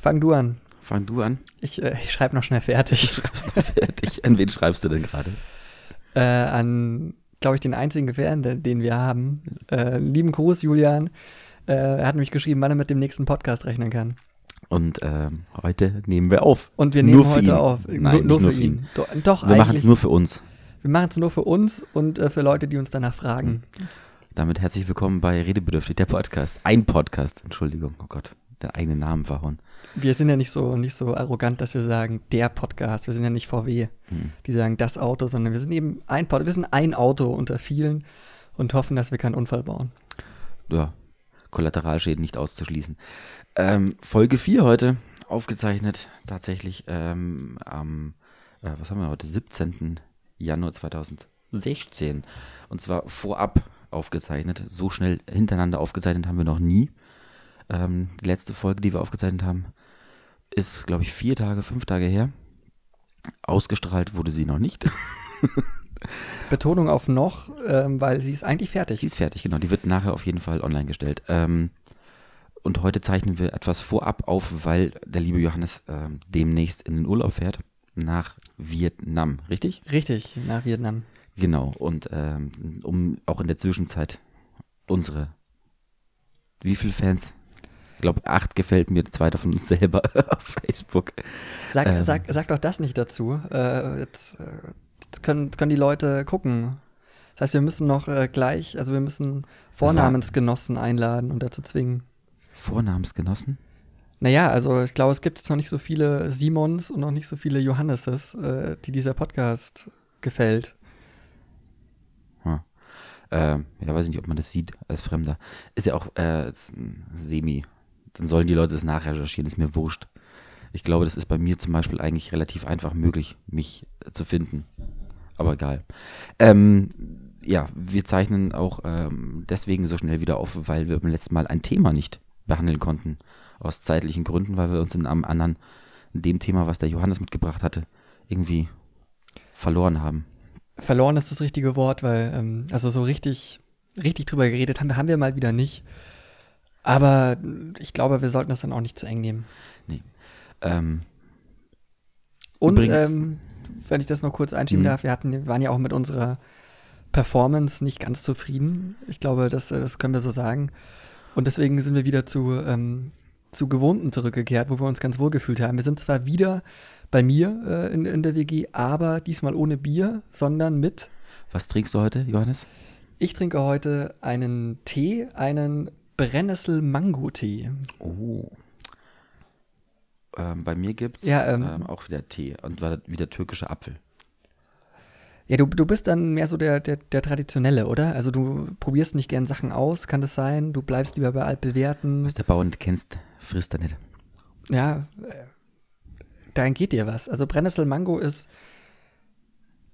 Fang du an. Fang du an. Ich, äh, ich schreibe noch schnell fertig. Schreib's noch fertig. An wen schreibst du denn gerade? Äh, an, glaube ich, den einzigen Gefährten, den, wir haben. Äh, lieben Gruß, Julian. Äh, er hat nämlich geschrieben, wann er mit dem nächsten Podcast rechnen kann. Und ähm, heute nehmen wir auf. Und wir nehmen Nur für heute ihn. auf. Nein, nur, nur für für ihn. Do, doch, Wir machen es nur für uns. wir machen es nur für uns und äh, für Leute, die uns danach fragen. Damit herzlich willkommen bei Redebedürftig, der Podcast. Ein Podcast, Entschuldigung. Oh Gott, der eigene Namen verhauen. Wir sind ja nicht so, nicht so arrogant, dass wir sagen, der Podcast. Wir sind ja nicht VW, Hm. die sagen das Auto, sondern wir sind eben ein Pod Wir sind ein Auto unter vielen und hoffen, dass wir keinen Unfall bauen. Ja, Kollateralschäden nicht auszuschließen. Ähm, Folge 4 heute aufgezeichnet, tatsächlich ähm, am, äh, was haben wir heute, 17. Januar 2016. Und zwar vorab aufgezeichnet. So schnell hintereinander aufgezeichnet haben wir noch nie. Ähm, die letzte Folge, die wir aufgezeichnet haben, ist, glaube ich, vier Tage, fünf Tage her. Ausgestrahlt wurde sie noch nicht. Betonung auf noch, ähm, weil sie ist eigentlich fertig. Die ist fertig, genau. Die wird nachher auf jeden Fall online gestellt. Ähm, und heute zeichnen wir etwas vorab auf, weil der liebe Johannes ähm, demnächst in den Urlaub fährt nach Vietnam, richtig? Richtig, nach Vietnam. Genau. Und ähm, um auch in der Zwischenzeit unsere, wie viele Fans? Ich glaube, acht gefällt mir, zwei davon uns selber auf Facebook. Sag, Ähm. sag, sag doch das nicht dazu. Äh, jetzt, äh, jetzt, können, jetzt können die Leute gucken. Das heißt, wir müssen noch äh, gleich, also wir müssen Vornamensgenossen einladen und dazu zwingen. Vornamensgenossen? Naja, also ich glaube, es gibt jetzt noch nicht so viele Simons und noch nicht so viele Johannesses, äh, die dieser Podcast gefällt. Hm. Ähm, ja, weiß ich nicht, ob man das sieht als Fremder. Ist ja auch äh, Semi. Dann sollen die Leute das nachrecherchieren, ist mir wurscht. Ich glaube, das ist bei mir zum Beispiel eigentlich relativ einfach möglich, mich äh, zu finden. Aber egal. Ähm, ja, wir zeichnen auch ähm, deswegen so schnell wieder auf, weil wir beim letzten Mal ein Thema nicht behandeln konnten. Aus zeitlichen Gründen, weil wir uns in einem anderen, in dem Thema, was der Johannes mitgebracht hatte, irgendwie verloren haben. Verloren ist das richtige Wort, weil, ähm, also so richtig, richtig drüber geredet haben haben wir mal wieder nicht. Aber ich glaube, wir sollten das dann auch nicht zu eng nehmen. Ähm, Und Übrigens- ähm, wenn ich das noch kurz einschieben Mhm. darf, wir hatten, wir waren ja auch mit unserer Performance nicht ganz zufrieden. Ich glaube, das, äh, das können wir so sagen. Und deswegen sind wir wieder zu, ähm, zu Gewohnten zurückgekehrt, wo wir uns ganz wohl gefühlt haben. Wir sind zwar wieder bei mir äh, in, in der WG, aber diesmal ohne Bier, sondern mit. was trinkst du heute, Johannes? Ich trinke heute einen Tee, einen Brennnessel-Mango-Tee. Oh. Ähm, bei mir gibt's Ja, ähm, ähm, auch wieder Tee und wieder türkischer Apfel. Ja, du, du bist dann mehr so der, der, der Traditionelle, oder? Also du probierst nicht gern Sachen aus, kann das sein? Du bleibst lieber bei altbewährten. Was der Bauer nicht kennst, frisst er nicht. Ja, äh, dahin geht dir was. Also Brennnessel Mango ist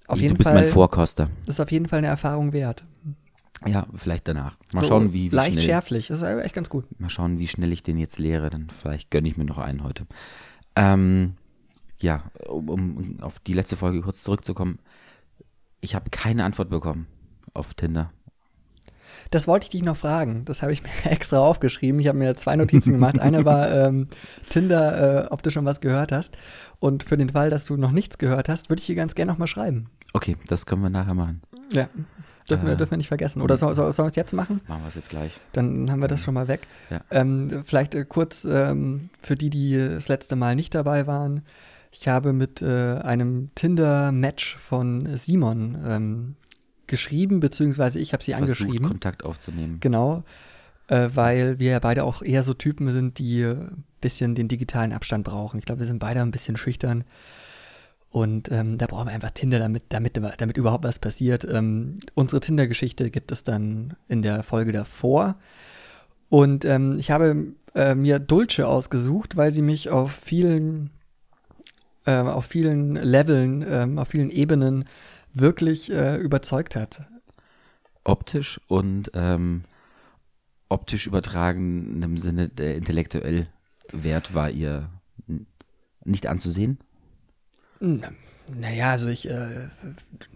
auf du jeden bist Fall mein Vorkoster. ist auf jeden Fall eine Erfahrung wert. Ja, vielleicht danach. Mal So schauen, wie, wie leicht schnell. schärflich, das ist echt ganz gut. Mal schauen, wie schnell ich den jetzt leere. Dann vielleicht gönne ich mir noch einen heute. Ähm, ja, um, um auf die letzte Folge kurz zurückzukommen. Ich habe keine Antwort bekommen auf Tinder. Das wollte ich dich noch fragen. Das habe ich mir extra aufgeschrieben. Ich habe mir zwei Notizen gemacht. Eine war ähm, Tinder, äh, ob du schon was gehört hast. Und für den Fall, dass du noch nichts gehört hast, würde ich dir ganz gerne noch mal schreiben. Okay, das können wir nachher machen. Ja. Dürfen, wir, Äh, dürfen wir nicht vergessen. Oder so, so, sollen wir es jetzt machen? Machen wir es jetzt gleich. Dann haben wir das schon mal weg. Ja. Ähm, vielleicht äh, kurz ähm, für die, die das letzte Mal nicht dabei waren. Ich habe mit äh, einem Tinder-Match von Simon ähm, geschrieben, beziehungsweise ich habe sie Versucht, angeschrieben. Kontakt aufzunehmen. Genau, äh, weil wir ja beide auch eher so Typen sind, die ein bisschen den digitalen Abstand brauchen. Ich glaube, wir sind beide ein bisschen schüchtern. Und ähm, da brauchen wir einfach Tinder, damit, damit, damit überhaupt was passiert. Ähm, unsere Tinder-Geschichte gibt es dann in der Folge davor. Und ähm, ich habe äh, mir Dulce ausgesucht, weil sie mich auf vielen, äh, auf vielen Leveln, ähm, auf vielen Ebenen wirklich äh, überzeugt hat. Optisch und ähm, optisch übertragen im Sinne der intellektuell Wert war ihr nicht anzusehen. Hm, Naja, also ich, äh,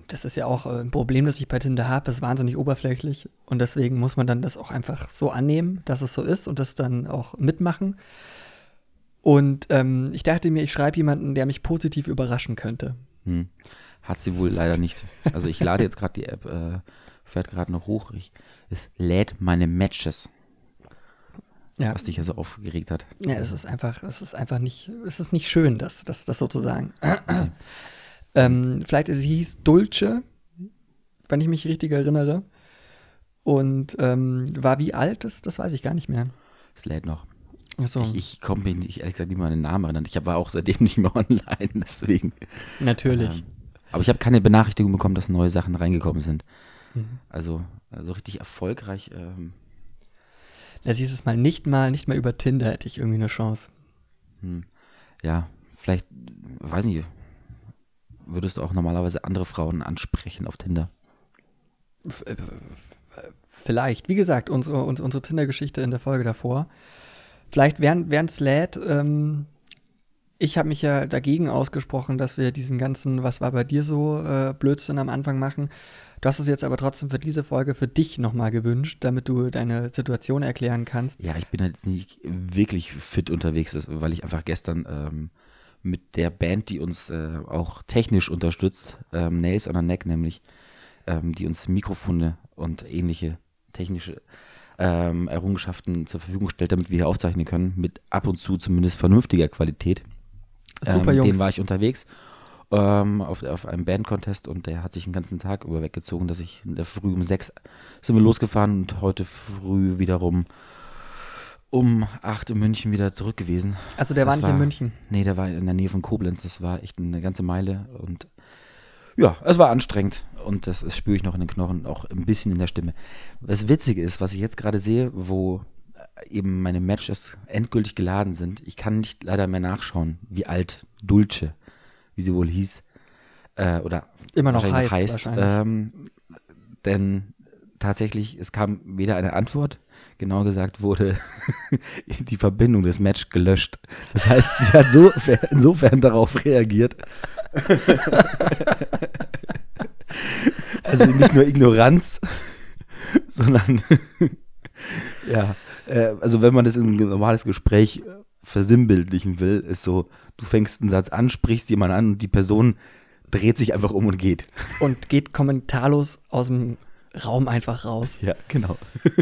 das ist ja auch äh, ein Problem, das ich bei Tinder habe, ist wahnsinnig oberflächlich und deswegen muss man dann das auch einfach so annehmen, dass es so ist und das dann auch mitmachen. Und ähm, ich dachte mir, ich schreibe jemanden, der mich positiv überraschen könnte. Hm. Hat sie wohl leider nicht. Also ich lade jetzt gerade die App, äh, fährt gerade noch hoch. Ich, es lädt meine Matches, Ja, was dich ja so aufgeregt hat. ja es ist einfach, es ist einfach nicht, es ist nicht schön, das, das, das sozusagen. ähm, vielleicht, sie hieß Dulce, wenn ich mich richtig erinnere. Und ähm, war wie alt, das, das weiß ich gar nicht mehr. Es lädt noch. Achso, Ich, ich komme mir nicht, ehrlich gesagt nicht mal an den Namen erinnern. Ich war auch seitdem nicht mehr online, deswegen. natürlich. Ähm, aber ich habe keine Benachrichtigung bekommen, dass neue Sachen reingekommen sind. Mhm. Also, also richtig erfolgreich. Ähm, Ja, siehst es mal nicht mal, nicht mal über Tinder hätte ich irgendwie eine Chance. hm, ja, vielleicht, weiß nicht, würdest du auch normalerweise andere Frauen ansprechen auf Tinder? Äh, Vielleicht. Wie gesagt, unsere, uns- unsere Tinder-Geschichte in der Folge davor. Vielleicht während während es lädt, ähm, ich habe mich ja dagegen ausgesprochen, dass wir diesen ganzen, was war bei dir so, äh, Blödsinn am Anfang machen. Du hast es jetzt aber trotzdem für diese Folge für dich nochmal gewünscht, damit du deine Situation erklären kannst. Ja, ich bin halt jetzt nicht wirklich fit unterwegs, weil ich einfach gestern ähm, mit der Band, die uns äh, auch technisch unterstützt, ähm, Nails on a Neck nämlich, ähm, die uns Mikrofone und ähnliche technische ähm, Errungenschaften zur Verfügung stellt, damit wir hier aufzeichnen können, mit ab und zu zumindest vernünftiger Qualität. Super, ähm, mit Jungs. dem war ich unterwegs ähm, auf, auf einem Bandcontest und der hat sich den ganzen Tag über weggezogen, dass ich in der Früh um sechs sind wir losgefahren und heute früh wiederum um acht in München wieder zurück gewesen. Also der war Das nicht in München. Nee, der war in der Nähe von Koblenz. Das war echt eine ganze Meile und ja, es war anstrengend und das, das spüre ich noch in den Knochen, auch ein bisschen in der Stimme. Was witzig ist, was ich jetzt gerade sehe, wo äh, eben meine Matches endgültig geladen sind, ich kann nicht leider mehr nachschauen, wie alt Dulce, wie sie wohl hieß, äh, oder Immer noch heißt, wahrscheinlich. Ähm, denn tatsächlich, es kam weder eine Antwort, genau gesagt wurde die Verbindung des Match gelöscht. Das heißt, sie hat so, insofern darauf reagiert. also nicht nur Ignoranz, sondern ja, äh, also wenn man das in ein normales Gespräch versinnbildlichen will, ist so, du fängst einen Satz an, sprichst jemanden an und die Person dreht sich einfach um und geht. Und geht kommentarlos aus dem Raum einfach raus. Ja, genau.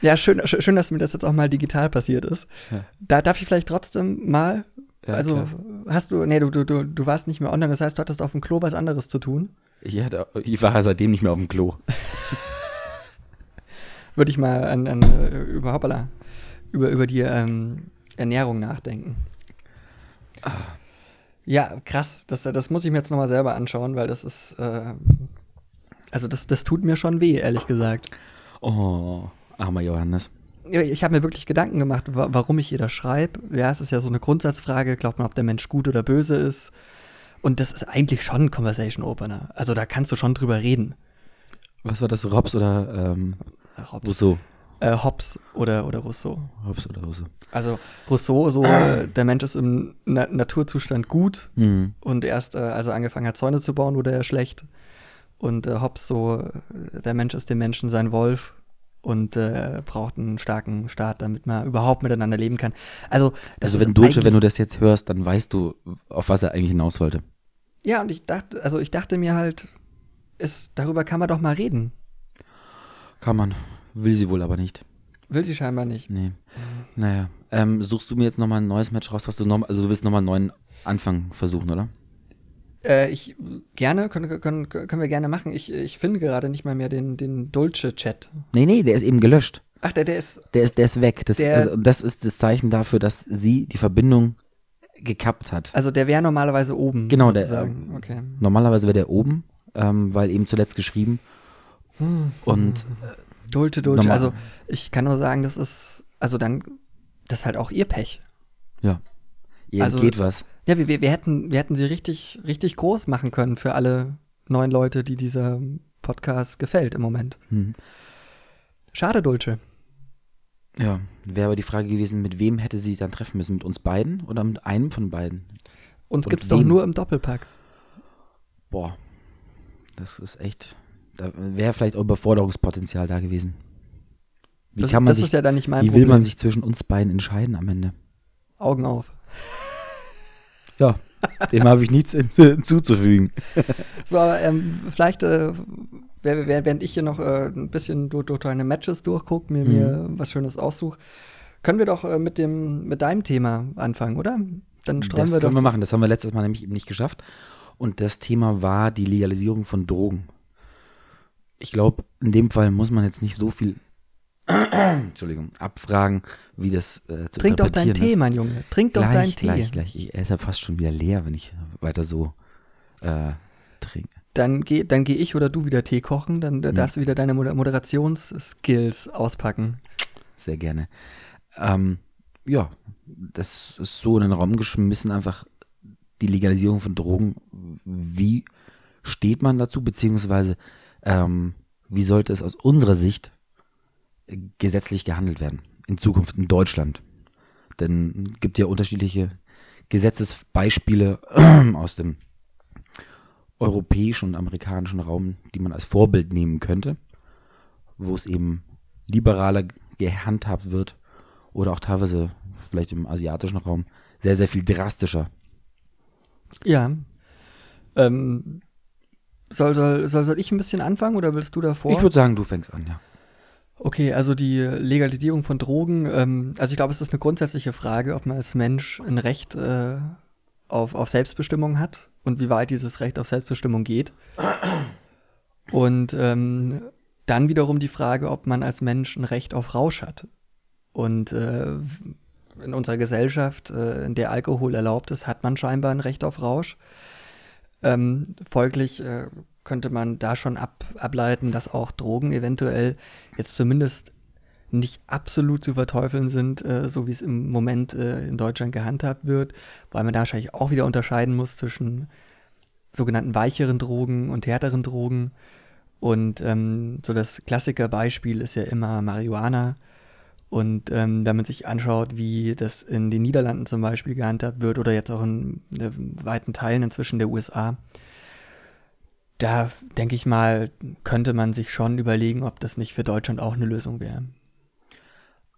Ja, schön, sch- schön, dass mir das jetzt auch mal digital passiert ist. Ja. Da darf ich vielleicht trotzdem mal, Ja, also klar. hast du, nee, du, du, du, du warst nicht mehr online, das heißt, du hattest auf dem Klo was anderes zu tun. Ich, hatte, ich war seitdem nicht mehr auf dem Klo. Würde ich mal an, an äh, über, hoppala, über, über die ähm, Ernährung nachdenken. Ja, krass, das, das muss ich mir jetzt nochmal selber anschauen, weil das ist, äh, also das, das tut mir schon weh, ehrlich gesagt. Oh, armer Johannes. Ich habe mir wirklich Gedanken gemacht, wa warum ich ihr das schreibe. Ja, es ist ja so eine Grundsatzfrage, glaubt man, ob der Mensch gut oder böse ist. Und das ist eigentlich schon ein Conversation Opener. Also da kannst du schon drüber reden. Was war das, Robs oder ähm, Hobbes, Rousseau? Äh, Hobbes oder, oder Rousseau. Robs oder Rousseau? Also Rousseau, so äh, der Mensch ist im Na Naturzustand gut Hm. und erst äh, als er angefangen hat, Zäune zu bauen, wurde er schlecht. Und äh, Hobbes so, äh, der Mensch ist dem Menschen sein Wolf und äh, braucht einen starken Staat, damit man überhaupt miteinander leben kann. Also, das Also wenn eigentlich- wenn du das jetzt hörst, dann weißt du, auf was er eigentlich hinaus wollte. Ja, und ich dachte, also ich dachte mir halt, ist, darüber kann man doch mal reden. Kann man. Will sie wohl aber nicht. Will sie scheinbar nicht. Nee. Naja. Ähm, suchst du mir jetzt nochmal ein neues Match raus, was du noch, also du willst nochmal einen neuen Anfang versuchen, oder? Äh, ich gerne, können, können, können wir gerne machen. Ich, ich finde gerade nicht mal mehr den, den Dulce-Chat. Nee, nee, der ist eben gelöscht. Ach, der, der ist. Der ist, der ist weg. Das, Der- also, das ist das Zeichen dafür, dass sie die Verbindung gekappt hat. Also der wäre normalerweise oben. Genau, der, sozusagen. ähm, Okay. Normalerweise wäre der oben, ähm, weil eben zuletzt geschrieben. Und Dulce, Dulce. Normal- Also ich kann nur sagen, das ist. Also dann. Das ist halt auch ihr Pech. ja, ihr Also- geht was. Ja, wir, wir, wir, hätten, wir hätten sie richtig, richtig groß machen können für alle neun Leute, die dieser Podcast gefällt im Moment. Hm. Schade, Dulce. Ja, wäre aber die Frage gewesen, mit wem hätte sie dann treffen müssen? Mit uns beiden oder mit einem von beiden? Uns Und gibt's doch nur im Doppelpack. Boah, das ist echt. Da wäre vielleicht auch Überforderungspotenzial da gewesen. Wie Das, kann man das sich, ist ja dann nicht mein wie Problem. will man sich zwischen uns beiden entscheiden am Ende? Augen auf. Ja, dem habe ich nichts hinzuzufügen. So, aber ähm, vielleicht, äh, während ich hier noch äh, ein bisschen durch, durch deine Matches durchgucke, mir, mhm. mir was Schönes aussuche, können wir doch äh, mit dem mit deinem Thema anfangen, oder? Dann streuen das wir können wir machen. Das haben wir letztes Mal nämlich eben nicht geschafft. Und das Thema war die Legalisierung von Drogen. Ich glaube, in dem Fall muss man jetzt nicht so viel Entschuldigung, abfragen, wie das äh, zu Trink doch deinen Tee, mein Junge. Trink doch deinen Tee. Gleich, gleich. Ich, er ist ja fast schon wieder leer, wenn ich weiter so äh, trinke. Dann gehe dann geh ich oder du wieder Tee kochen, dann hm. darfst du wieder deine Moderationsskills auspacken. Sehr gerne. Ähm, ja, das ist so in den Raum geschmissen, einfach die Legalisierung von Drogen. Wie steht man dazu, beziehungsweise ähm, wie sollte es aus unserer Sicht gesetzlich gehandelt werden in Zukunft in Deutschland. Denn es gibt ja unterschiedliche Gesetzesbeispiele aus dem europäischen und amerikanischen Raum, die man als Vorbild nehmen könnte, wo es eben liberaler gehandhabt wird oder auch teilweise vielleicht im asiatischen Raum sehr, sehr viel drastischer. Ja. Ähm, soll, soll, soll, soll ich ein bisschen anfangen oder willst du davor? Ich würde sagen, du fängst an, ja. Okay, also die Legalisierung von Drogen, ähm, also ich glaube, es ist eine grundsätzliche Frage, ob man als Mensch ein Recht äh, auf, auf Selbstbestimmung hat und wie weit dieses Recht auf Selbstbestimmung geht. Und ähm, dann wiederum die Frage, ob man als Mensch ein Recht auf Rausch hat. Und äh, in unserer Gesellschaft, äh, in der Alkohol erlaubt ist, hat man scheinbar ein Recht auf Rausch. Ähm, folglich äh, könnte man da schon ab, ableiten, dass auch Drogen eventuell jetzt zumindest nicht absolut zu verteufeln sind, äh, so wie es im Moment äh, in Deutschland gehandhabt wird, weil man da wahrscheinlich auch wieder unterscheiden muss zwischen sogenannten weicheren Drogen und härteren Drogen. Und ähm, so das Klassikerbeispiel ist ja immer Marihuana. Und ähm, wenn man sich anschaut, wie das in den Niederlanden zum Beispiel gehandhabt wird oder jetzt auch in, in äh, weiten Teilen inzwischen der USA, da denke ich mal, könnte man sich schon überlegen, ob das nicht für Deutschland auch eine Lösung wäre.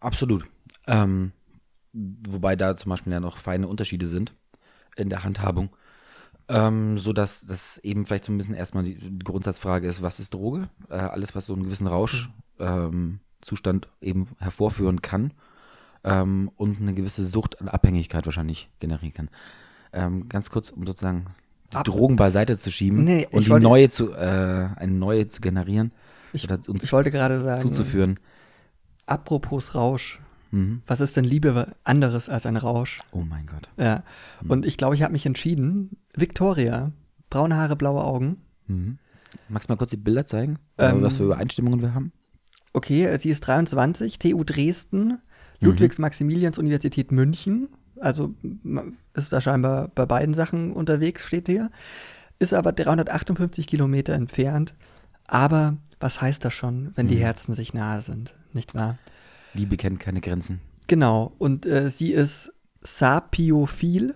Absolut. Ähm, wobei da zum Beispiel ja noch feine Unterschiede sind in der Handhabung. Ähm, so dass das eben vielleicht so ein bisschen erstmal die, Grundsatzfrage ist, was ist Droge? Äh, alles, was so einen gewissen Rauschzustand ähm, eben hervorführen kann ähm, und eine gewisse Sucht an Abhängigkeit wahrscheinlich generieren kann. Ähm, ganz kurz, um sozusagen die Ab Drogen beiseite zu schieben nee, und die wollte, neue zu, äh, eine neue zu generieren. Ich, ich wollte gerade sagen, zuzuführen. Apropos Rausch. Mhm. Was ist denn Liebe anderes als ein Rausch? Oh mein Gott. Ja. Mhm. Und ich glaube, ich habe mich entschieden. Victoria, braune Haare, blaue Augen. Mhm. Magst du mal kurz die Bilder zeigen, ähm, was für Übereinstimmungen wir haben? Okay, sie ist 23, TU Dresden, mhm. Ludwigs-Maximilians-Universität München, also ist da scheinbar bei beiden Sachen unterwegs, steht hier. Ist aber 358 Kilometer entfernt. Aber was heißt das schon, wenn die hm. Herzen sich nahe sind, nicht wahr? Liebe kennt keine Grenzen. Genau. Und äh, sie ist sapiophil,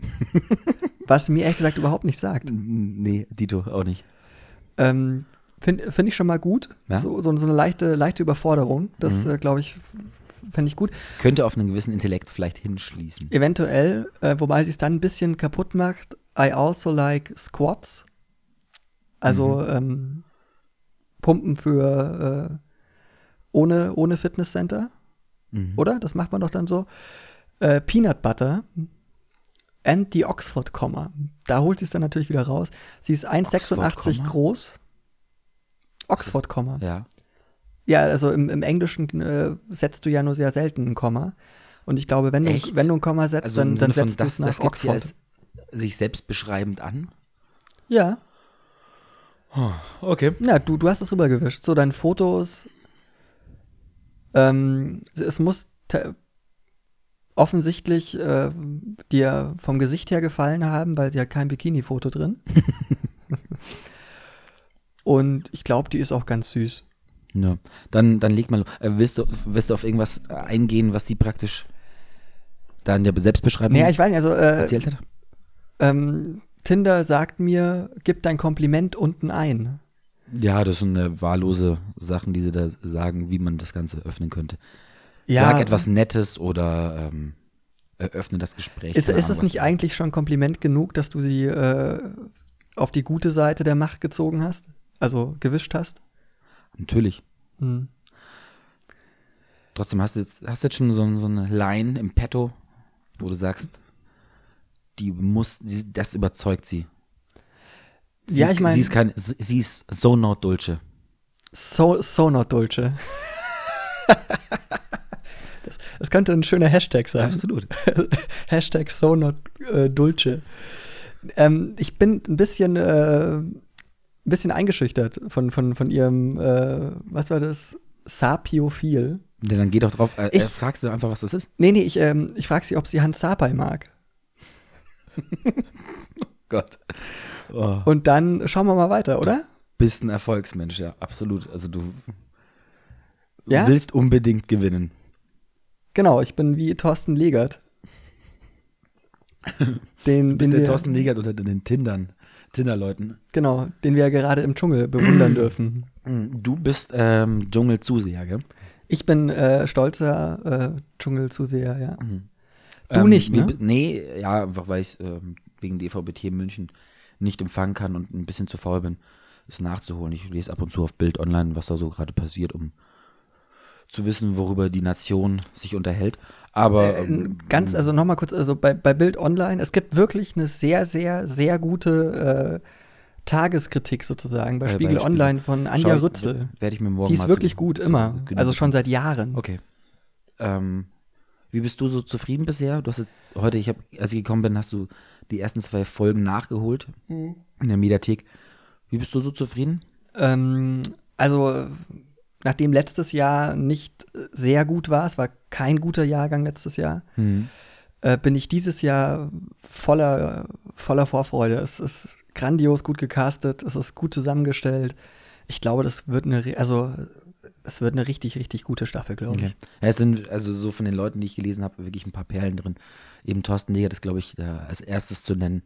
was mir ehrlich gesagt überhaupt nicht sagt. Nee, Dito auch nicht. Ähm, Finde find ich schon mal gut. Ja? So, so, so, eine leichte, leichte Überforderung. Das, mhm. äh, glaube ich, fände ich gut. Könnte auf einen gewissen Intellekt vielleicht hinschließen. Eventuell, äh, wobei sie es dann ein bisschen kaputt macht. I also like squats. Also mhm. ähm, Pumpen für äh, ohne, ohne Fitnesscenter. Mhm. Oder? Das macht man doch dann so. Äh, Peanut Butter and the Oxford Komma. Da holt sie es dann natürlich wieder raus. Sie ist 1,86 groß. Oxford Komma. Ja. Ja, also im, im Englischen äh, setzt du ja nur sehr selten ein Komma. Und ich glaube, wenn du, wenn du ein Komma setzt, also dann, dann setzt du es nach das Oxford. sich selbst beschreibend an? Ja. Oh, okay. Ja, du, du hast es rübergewischt. So, deine Fotos. Ähm, es muss offensichtlich äh, dir vom Gesicht her gefallen haben, weil sie hat kein Bikini-Foto drin. Und ich glaube, die ist auch ganz süß. Ja, dann, dann leg mal. Äh, willst, du, willst du auf irgendwas eingehen, was sie praktisch da in der Selbstbeschreibung naja, ich weiß nicht, also, äh, erzählt hat? Ähm, Tinder sagt mir, gib dein Kompliment unten ein. Ja, das sind äh, wahllose Sachen, die sie da sagen, wie man das Ganze öffnen könnte. Ja. Sag etwas Nettes oder ähm, eröffne das Gespräch. Ist, ist es was- nicht eigentlich schon Kompliment genug, dass du sie äh, auf die gute Seite der Macht gezogen hast? Also gewischt hast? Natürlich. Hm. Trotzdem hast du jetzt, hast du jetzt schon so, so eine Line im Petto, wo du sagst, die muss, die, das überzeugt sie. Sie Ja, ist, ich mein- Sie ist kein, sie ist so not dulce. So, so not dulce. das, das könnte ein schöner Hashtag sein. Absolut. Hashtag so not äh, dulce. Ähm, ich bin ein bisschen, äh, ein bisschen eingeschüchtert von, von, von ihrem, äh, was war das? Sapiophil. Ja, dann geh doch drauf, äh, Ich- äh, fragst du einfach, was das ist. Nee, nee, ich, ähm, ich frage sie, ob sie Hans Sapai mag. Gott. Oh. Und dann schauen wir mal weiter, oder? bist ein Erfolgsmensch, ja, absolut. Also du Ja? willst unbedingt gewinnen. Genau, ich bin wie Thorsten Legert. Den, Du bist den der Thorsten Legert unter den Tindern, Tinder-Leuten. Genau, den wir ja gerade im Dschungel bewundern dürfen. Du bist ähm, Dschungelzuseher, gell? Ich bin äh, stolzer äh, Dschungelzuseher, ja. Du Ähm, nicht, ne? Nee, ja, einfach weil ich ähm, wegen DVB-T in München nicht empfangen kann und ein bisschen zu faul bin, es nachzuholen. Ich lese ab und zu auf Bild online, was da so gerade passiert, um zu wissen, worüber die Nation sich unterhält. Aber Äh, ähm, ganz, also nochmal kurz, also bei, bei Bild Online, es gibt wirklich eine sehr, sehr, sehr gute äh, Tageskritik sozusagen bei Bei- bei Spiegel Spiegel. Online von Anja schau ich- Rützel. Werde ich mir morgen Die ist mal wirklich gut, immer. Also schon seit Jahren. Okay. Ähm, wie bist du so zufrieden bisher? Du hast jetzt heute, ich habe, als ich gekommen bin, hast du die ersten zwei Folgen nachgeholt in der Mediathek. Wie bist du so zufrieden? Ähm, also, nachdem letztes Jahr nicht sehr gut war, es war kein guter Jahrgang letztes Jahr, äh, bin ich dieses Jahr voller, voller Vorfreude. Es ist grandios gut gecastet, es ist gut zusammengestellt. Ich glaube, das wird eine, also, es wird eine richtig, richtig gute Staffel, glaube Okay. ich. Ja, es sind also so von den Leuten, die ich gelesen habe, wirklich ein paar Perlen drin. Eben Thorsten Legert ist, glaube ich, da als erstes zu nennen.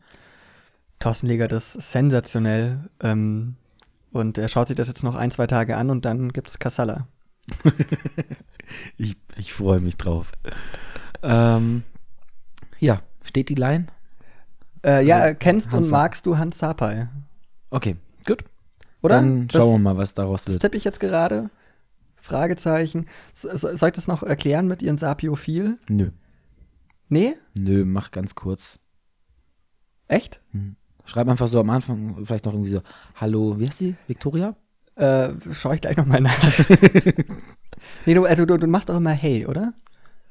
Thorsten Legert ist sensationell. Ähm, und er schaut sich das jetzt noch ein, zwei Tage an und dann gibt's Kassala. Ich, ich freue mich drauf. ähm, ja, steht die Line? Äh, ja, Also, kennst Hans und magst du Hans Sapai? Okay, gut. Oder? Dann Das- schauen wir mal, was daraus Das wird. tippe ich jetzt gerade. Fragezeichen. So- so- Soll ich das noch erklären mit ihren Sapiophil? Nö, Nee? nö, mach ganz kurz. Echt? Schreib einfach so am Anfang vielleicht noch irgendwie so, hallo, wie heißt die? Victoria? Äh, schau ich gleich nochmal nach. nee, du, also, du, du machst doch immer Hey, oder?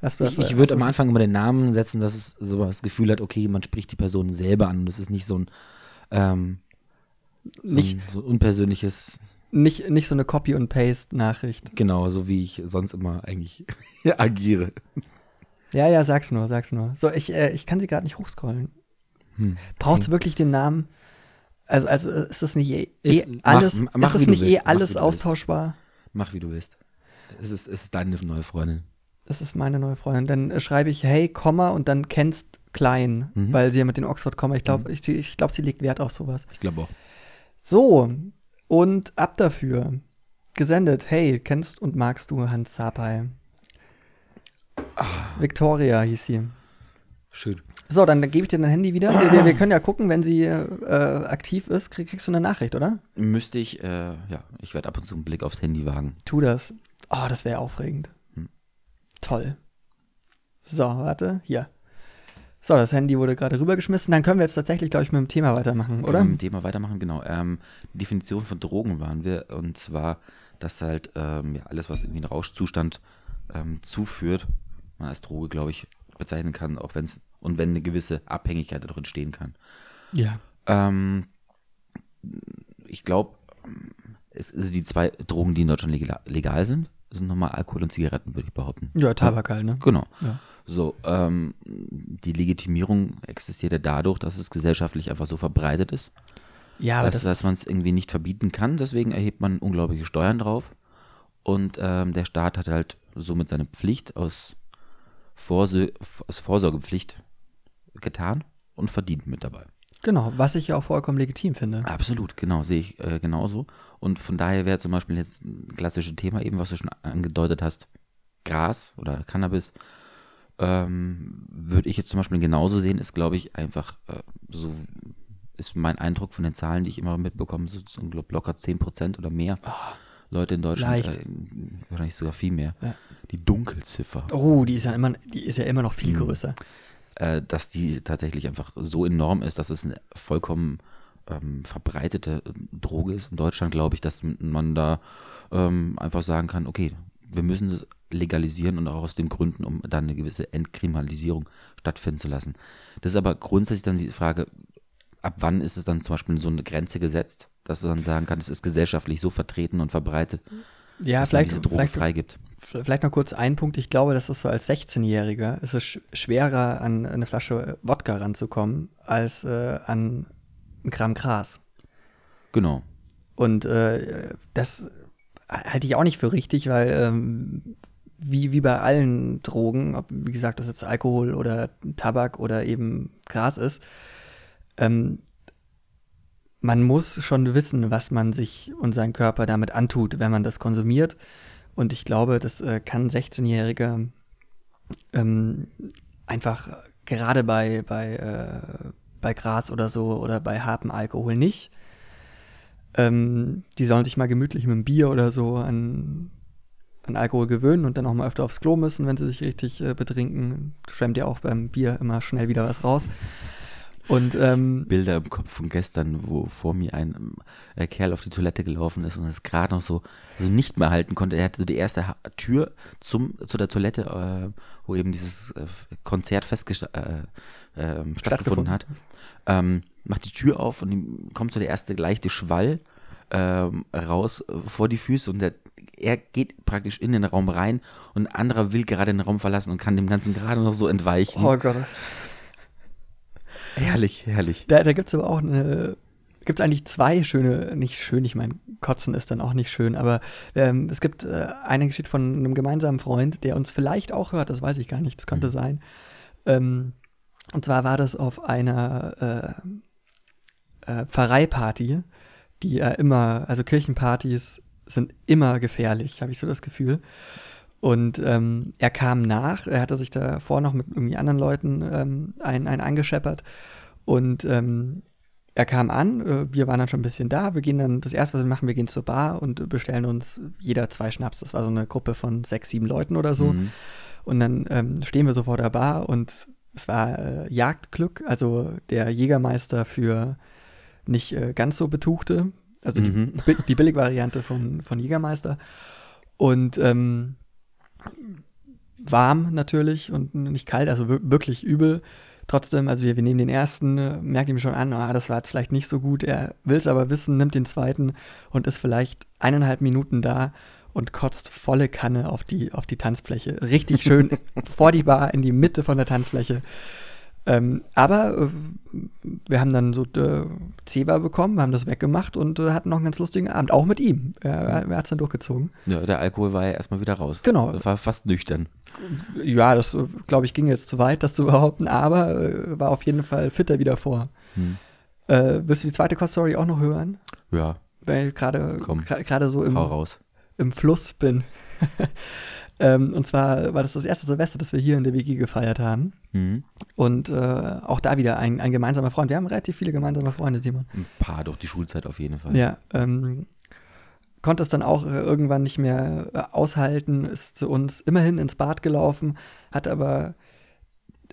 Du Ich, das, ich würde am Anfang immer den Namen setzen, dass es so das Gefühl hat, okay, man spricht die Person selber an und es ist nicht so ein, ähm, so, Nicht- ein, so unpersönliches, Nicht, nicht so eine Copy- und Paste-Nachricht. genau, so wie ich sonst immer eigentlich agiere. Ja, ja, sag's nur, sag's nur. So, ich, äh, ich kann sie gerade nicht hochscrollen. Hm. Braucht's wirklich den Namen? Also, also äh, ist das nicht eh, eh Ist- mach- alles, mach, mach, ist das nicht eh willst, mach, alles willst. austauschbar? Mach wie du willst. Es ist, es ist deine neue Freundin. Das ist meine neue Freundin. Dann äh, schreibe ich Hey, Komma und dann kennst klein, Mhm. weil sie ja mit den Oxford Komma. Ich glaube, ich, ich glaube, sie legt Wert auf sowas. Ich glaube auch. So, und ab dafür. Gesendet, hey, kennst und magst du Hans Sapai? Ah. Victoria hieß sie. Schön. So, dann gebe ich dir dein Handy wieder. Wir, wir, wir können ja gucken, wenn sie äh, aktiv ist, krieg, kriegst du eine Nachricht, oder? Müsste ich, äh, ja, ich werde ab und zu einen Blick aufs Handy wagen. Tu das. Oh, das wäre aufregend. Hm. Toll. So, warte, hier. So, das Handy wurde gerade rübergeschmissen. Dann können wir jetzt tatsächlich, glaube ich, mit dem Thema weitermachen, oder? Mit dem Thema weitermachen, genau. Ähm, die Definition von Drogen waren wir, und zwar, dass halt ähm, ja, alles, was irgendwie einen Rauschzustand ähm, zuführt, man als Droge, glaube ich, bezeichnen kann, auch wenn es, und wenn eine gewisse Abhängigkeit dadurch entstehen kann. Ja. Ähm, ich glaube, es also die zwei Drogen, die in Deutschland legal, legal sind, sind nochmal Alkohol und Zigaretten, würde ich behaupten. Ja, Tabak halt, ne? Genau. Ja. So, ähm, die Legitimierung existiert ja dadurch, dass es gesellschaftlich einfach so verbreitet ist, Ja, aber dass, das, dass man es irgendwie nicht verbieten kann. Deswegen erhebt man unglaubliche Steuern drauf. Und ähm, der Staat hat halt somit seine Pflicht aus, Vorsö aus Vorsorgepflicht getan und verdient mit dabei. Genau, was ich ja auch vollkommen legitim finde. Absolut, genau, sehe ich äh, genauso. Und von daher wäre zum Beispiel jetzt ein klassisches Thema, eben was du schon angedeutet hast, Gras oder Cannabis, ähm, würde ich jetzt zum Beispiel genauso sehen, ist, glaube ich, einfach äh, so ist mein Eindruck von den Zahlen, die ich immer mitbekomme, so, so locker 10% oder mehr. Oh, Leute in Deutschland, äh, wahrscheinlich sogar viel mehr. Ja. Die Dunkelziffer. oh, die ist ja immer, die ist ja immer noch viel Mhm. größer. Äh, dass die tatsächlich einfach so enorm ist, dass es eine vollkommen ähm, verbreitete äh, Droge ist in Deutschland, glaube ich, dass man da ähm, einfach sagen kann, okay, wir müssen es legalisieren und auch aus den Gründen, um dann eine gewisse Entkriminalisierung stattfinden zu lassen. Das ist aber grundsätzlich dann die Frage, ab wann ist es dann zum Beispiel so eine Grenze gesetzt, dass man sagen kann, es ist gesellschaftlich so vertreten und verbreitet, Ja, dass man diese Droge vielleicht, freigibt. Vielleicht noch kurz ein Punkt. Ich glaube, dass es so als 16-Jähriger ist es sch schwerer, an eine Flasche Wodka ranzukommen, als äh, an ein Gramm Gras. Genau. Und äh, das halte ich auch nicht für richtig, weil ähm, wie, wie bei allen Drogen, ob, wie gesagt, das jetzt Alkohol oder Tabak oder eben Gras ist, ähm, man muss schon wissen, was man sich und seinen Körper damit antut, wenn man das konsumiert. Und ich glaube, das äh, kann ein 16-Jähriger ähm, einfach gerade bei, bei, äh, bei Gras oder so oder bei hartem Alkohol nicht. Ähm, die sollen sich mal gemütlich mit einem Bier oder so an, an Alkohol gewöhnen und dann auch mal öfter aufs Klo müssen, wenn sie sich richtig äh, betrinken. Schwemmt ja auch beim Bier immer schnell wieder was raus. Und ähm, Bilder im Kopf von gestern, wo vor mir ein äh, Kerl auf die Toilette gelaufen ist und es gerade noch so also nicht mehr halten konnte. Er hatte so die erste ha Tür zum, zu der Toilette, äh, wo eben dieses äh, Konzert festgesta äh, ähm, stattgefunden hat. Ähm, macht die Tür auf und ihm kommt so der erste leichte Schwall ähm, raus äh, vor die Füße und der, er geht praktisch in den Raum rein und ein anderer will gerade den Raum verlassen und kann dem Ganzen gerade noch so entweichen. oh Gott, herrlich, herrlich. Da, da gibt es aber auch eine, gibt es eigentlich zwei schöne, nicht schön, ich meine, Kotzen ist dann auch nicht schön, aber ähm, es gibt äh, eine Geschichte von einem gemeinsamen Freund, der uns vielleicht auch hört, das weiß ich gar nicht, das könnte Mhm. sein. Ähm, und zwar war das auf einer äh, äh, Pfarreiparty, die ja immer, also Kirchenpartys sind immer gefährlich, habe ich so das Gefühl. Und ähm, er kam nach, er hatte sich davor noch mit irgendwie anderen Leuten ähm, einen, einen angescheppert und ähm, er kam an, äh, wir waren dann schon ein bisschen da, wir gehen dann, das erste, was wir machen, wir gehen zur Bar und bestellen uns jeder zwei Schnaps. Das war so eine Gruppe von sechs, sieben Leuten oder so. Mhm. Und dann ähm, stehen wir so vor der Bar und es war äh, Jagdglück, also der Jägermeister für nicht äh, ganz so Betuchte, also Mhm. die, die Billigvariante von, von Jägermeister. Und ähm, warm natürlich und nicht kalt, also wir- wirklich übel. Trotzdem, also wir, wir nehmen den ersten, merkt ihm schon an, ah, das war jetzt vielleicht nicht so gut. Er will es aber wissen, nimmt den zweiten und ist vielleicht eineinhalb Minuten da und kotzt volle Kanne auf die, auf die Tanzfläche. Richtig schön vor die Bar, in die Mitte von der Tanzfläche. Ähm, aber äh, wir haben dann so äh, Zebra bekommen, wir haben das weggemacht und äh, hatten noch einen ganz lustigen Abend, auch mit ihm. Er, er hat es dann durchgezogen. Ja, der Alkohol war ja erstmal wieder raus. Genau. War fast nüchtern. Ja, das äh, glaube ich ging jetzt zu weit, das zu behaupten, aber äh, war auf jeden Fall fitter wieder vor. Hm. Äh, willst du die zweite Cost-Story auch noch hören? Ja, Weil ich gerade gerade so im, im Fluss bin. ähm, und zwar war das das erste Silvester, das wir hier in der WG gefeiert haben. Mhm. Und äh, auch da wieder ein, ein gemeinsamer Freund. Wir haben relativ viele gemeinsame Freunde, Simon. Ein paar durch die Schulzeit auf jeden Fall. Ja, ähm, konnte es dann auch äh, irgendwann nicht mehr äh, aushalten, ist zu uns immerhin ins Bad gelaufen, hat aber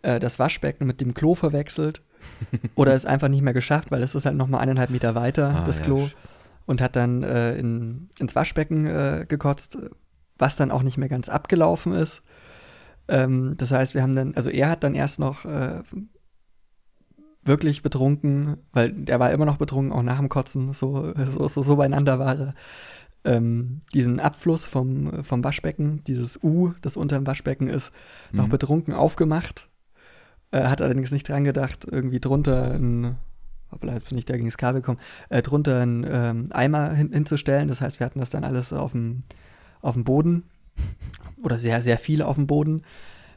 äh, das Waschbecken mit dem Klo verwechselt oder es einfach nicht mehr geschafft, weil es ist halt nochmal eineinhalb Meter weiter, Ah, das ja, Klo, sch- und hat dann äh, in, ins Waschbecken äh, gekotzt, was dann auch nicht mehr ganz abgelaufen ist. Ähm, das heißt, wir haben dann, also er hat dann erst noch äh, wirklich betrunken, weil der war immer noch betrunken, auch nach dem Kotzen, so, so, so, so beieinander war er. Ähm, diesen Abfluss vom, vom Waschbecken, dieses U, das unter dem Waschbecken ist, noch Mhm. betrunken aufgemacht. Äh, hat allerdings nicht dran gedacht, irgendwie drunter ein, hoppla, jetzt bin ich da gegen das Kabel gekommen, äh, drunter einen ähm, Eimer hin, hinzustellen. Das heißt, wir hatten das dann alles auf dem, auf dem Boden oder sehr, sehr viel auf dem Boden,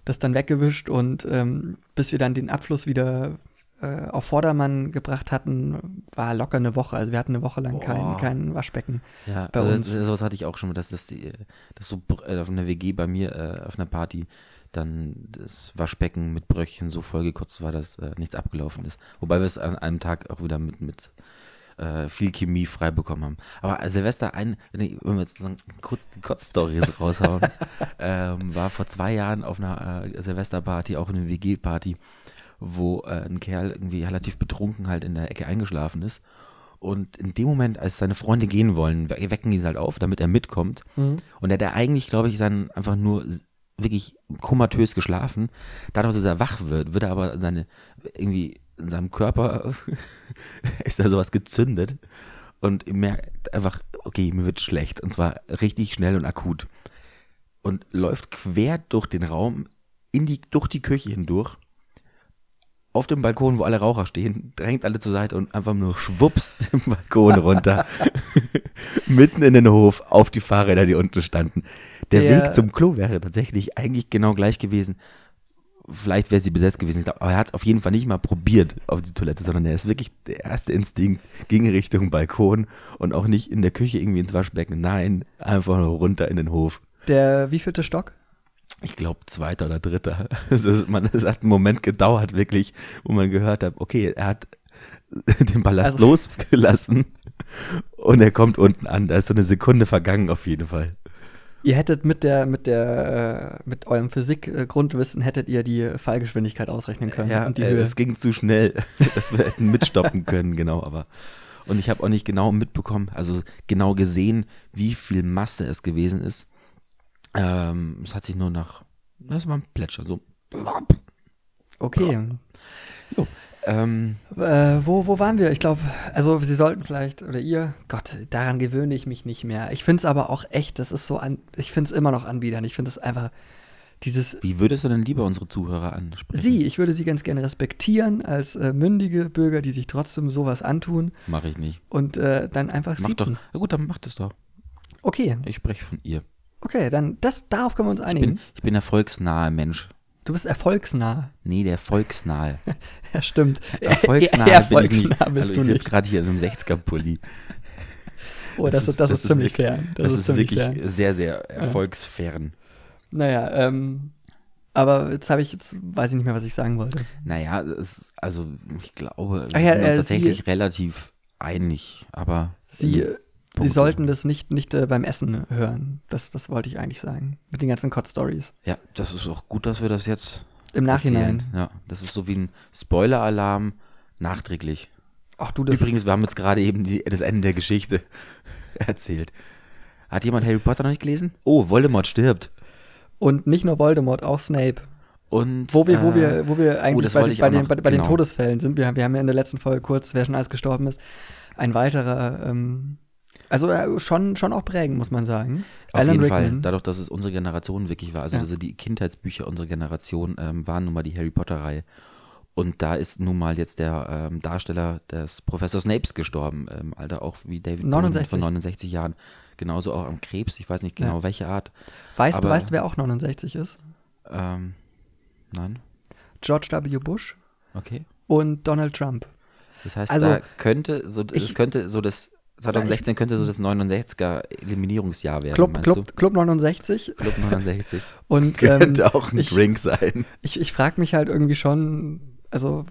das dann weggewischt und ähm, bis wir dann den Abfluss wieder äh, auf Vordermann gebracht hatten, war locker eine Woche. Also wir hatten eine Woche lang kein, kein Waschbecken. Ja, bei also uns. das- sowas hatte ich auch schon, dass das, die, dass so äh, auf einer WG bei mir äh, auf einer Party dann das Waschbecken mit Bröckchen so vollgekotzt war, dass äh, nichts abgelaufen ist. Wobei wir es an einem Tag auch wieder mit, mit äh, viel Chemie frei bekommen haben. Aber Silvester, ein, wenn wir jetzt so kurz die Kotz-Stories raushauen, ähm, war vor zwei Jahren auf einer äh, Silvesterparty, auch eine WG-Party, wo äh, ein Kerl irgendwie relativ betrunken halt in der Ecke eingeschlafen ist. Und in dem Moment, als seine Freunde gehen wollen, we- wecken die ihn halt auf, damit er mitkommt. Mhm. Und er hat eigentlich, glaube ich, dann einfach nur wirklich komatös geschlafen. Dadurch, dass er wach wird, wird er aber seine, irgendwie in seinem Körper ist da sowas gezündet. Und er merkt einfach, okay, mir wird schlecht. Und zwar richtig schnell und akut. Und läuft quer durch den Raum, in die, durch die Küche hindurch, auf dem Balkon, wo alle Raucher stehen, drängt alle zur Seite und einfach nur schwupps den Balkon runter. Mitten in den Hof, auf die Fahrräder, die unten standen. Der, Der- Weg zum Klo wäre tatsächlich eigentlich genau gleich gewesen. Vielleicht wäre sie besetzt gewesen, ich glaub, aber er hat es auf jeden Fall nicht mal probiert auf die Toilette, sondern er ist wirklich, der erste Instinkt ging Richtung Balkon und auch nicht in der Küche irgendwie ins Waschbecken. Nein, einfach nur runter in den Hof. Der wievielte Stock? Ich glaube, zweiter oder dritter. Es, ist, man, es hat einen Moment gedauert, wirklich, wo man gehört hat, okay, er hat den Ballast Also- losgelassen und er kommt unten an. Da ist so eine Sekunde vergangen auf jeden Fall. Ihr hättet mit der, mit der, äh, mit eurem Physik-Grundwissen hättet ihr die Fallgeschwindigkeit ausrechnen können Ja, und die äh, es ging zu schnell, dass wir hätten mitstoppen können, genau, aber. Und ich habe auch nicht genau mitbekommen, also genau gesehen, wie viel Masse es gewesen ist. Ähm, es hat sich nur nach, das war ein Plätschern, so. Okay. Ähm, Äh, wo, wo waren wir? Ich glaube, also Sie sollten vielleicht, oder ihr, Gott, daran gewöhne ich mich nicht mehr. Ich finde es aber auch echt, das ist so an, ich finde es immer noch anbiedern. Ich finde es einfach dieses, wie würdest du denn lieber unsere Zuhörer ansprechen? Sie, ich würde Sie ganz gerne respektieren als äh, mündige Bürger, die sich trotzdem sowas antun Mache ich nicht. und äh, dann einfach Mach doch. siezen. Na gut, dann mach das doch. Okay, Ich spreche von ihr. okay, dann das, darauf können wir uns Ich einigen. bin, ich bin der volksnahe Mensch. Du bist erfolgsnah. Nee, der volksnahe. Ja, stimmt. Erfolgsnahe Eher bin ich nicht. erfolgsnah bist Hallo, du ich nicht. gerade hier in einem 60er-Pulli. Oh, das, ist, das, ist ziemlich wirklich- fern. Das, Das, ist, ist ziemlich wirklich fern. sehr, sehr erfolgsfern. Naja, ähm, aber jetzt habe ich, jetzt weiß ich nicht mehr, was ich sagen wollte. Naja, es, also ich glaube, wir ja, sind äh, tatsächlich Sie- relativ einig, aber Sie, äh, Sie sollten das nicht, nicht äh, beim Essen hören. Das, das wollte ich eigentlich sagen. Mit den ganzen Kotz-Stories. ja, das ist auch gut, dass wir das jetzt Im Nachhinein. erzählen. Ja, das ist so wie ein Spoiler-Alarm nachträglich. Ach du, das. Übrigens, wir haben jetzt gerade eben die, das Ende der Geschichte erzählt. Hat jemand Harry Potter noch nicht gelesen? Oh, Voldemort stirbt. Und nicht nur Voldemort, auch Snape. Und Wo wir, wo äh, wir, wo wir eigentlich das bei, den- bei, den, noch- bei, bei den genau. Todesfällen sind. Wir, wir haben ja in der letzten Folge kurz, wer schon alles gestorben ist, ein weiterer, ähm, also äh, schon, schon auch prägend, muss man sagen. Auf Alan jeden Fall, Rickman. dadurch, dass es unsere Generation wirklich war. Also, Ja. also die Kindheitsbücher unserer Generation ähm, waren nun mal die Harry Potter-Reihe. Und da ist nun mal jetzt der ähm, Darsteller des Professor Snapes gestorben. Ähm, Alter, auch wie David Bowie 69. von 69 Jahren. Genauso auch am Krebs. Ich weiß nicht genau Ja. welche Art. weißt du, weißt du, wer auch 69 ist? Ähm, nein? George W. Bush Okay. und Donald Trump. Das heißt, Also, da könnte so, ich- könnte so das 2016 könnte so das 69er Eliminierungsjahr werden, Club, Club, Club 69. du? Club 69. Und ähm, könnte auch ein ich, Drink sein. ich, ich frage mich halt irgendwie schon, also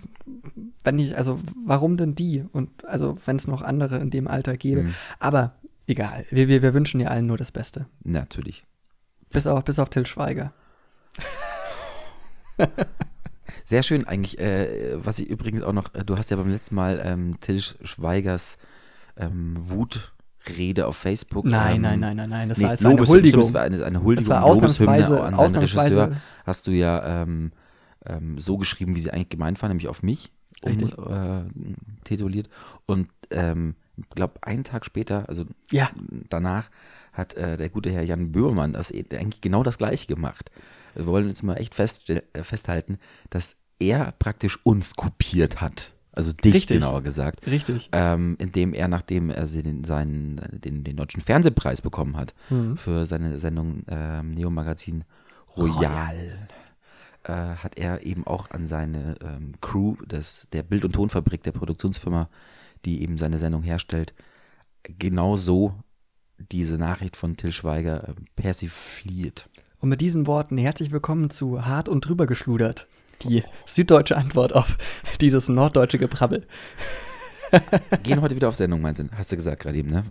wenn ich, also warum denn die? Und also wenn es noch andere in dem Alter gäbe. Hm, Aber egal, wir, wir, wir wünschen ja allen nur das Beste. natürlich. Bis auf, bis auf Till Schweiger. Sehr schön eigentlich, äh, was ich übrigens auch noch, äh, du hast ja beim letzten Mal ähm, Till Schweigers ähm, Wutrede auf Facebook. Nein, ähm, nein, nein, nein, nein. Das nee, war jetzt eine Huldigung. Das war eine, eine Huldigung, Das war ausnahmsweise- an seinen Regisseur. ausnahmsweise- Hast du ja ähm, ähm, so geschrieben, wie sie eigentlich gemeint war, nämlich auf mich um, äh, tituliert. Und ähm, ich glaube, einen Tag später, also Ja, danach, hat äh, der gute Herr Jan Böhmermann das e- eigentlich genau das gleiche gemacht. Wir wollen jetzt mal echt feststell- äh, festhalten, dass er praktisch uns kopiert hat. Also dich Richtig. genauer gesagt. richtig. Ähm, indem er, nachdem er den, seinen, den, den deutschen Fernsehpreis bekommen hat Mhm. für seine Sendung ähm, Neo Magazin Royal, äh, hat er eben auch an seine ähm, Crew des, der Bild- und Tonfabrik, der Produktionsfirma, die eben seine Sendung herstellt, genau so diese Nachricht von Till Schweiger äh, persifliert. Und mit diesen Worten herzlich willkommen zu Hart und drüber geschludert. Die süddeutsche Antwort auf dieses norddeutsche Gebrabbel. Gehen heute wieder auf Sendung, meinst du? Hast du gesagt gerade eben, ne?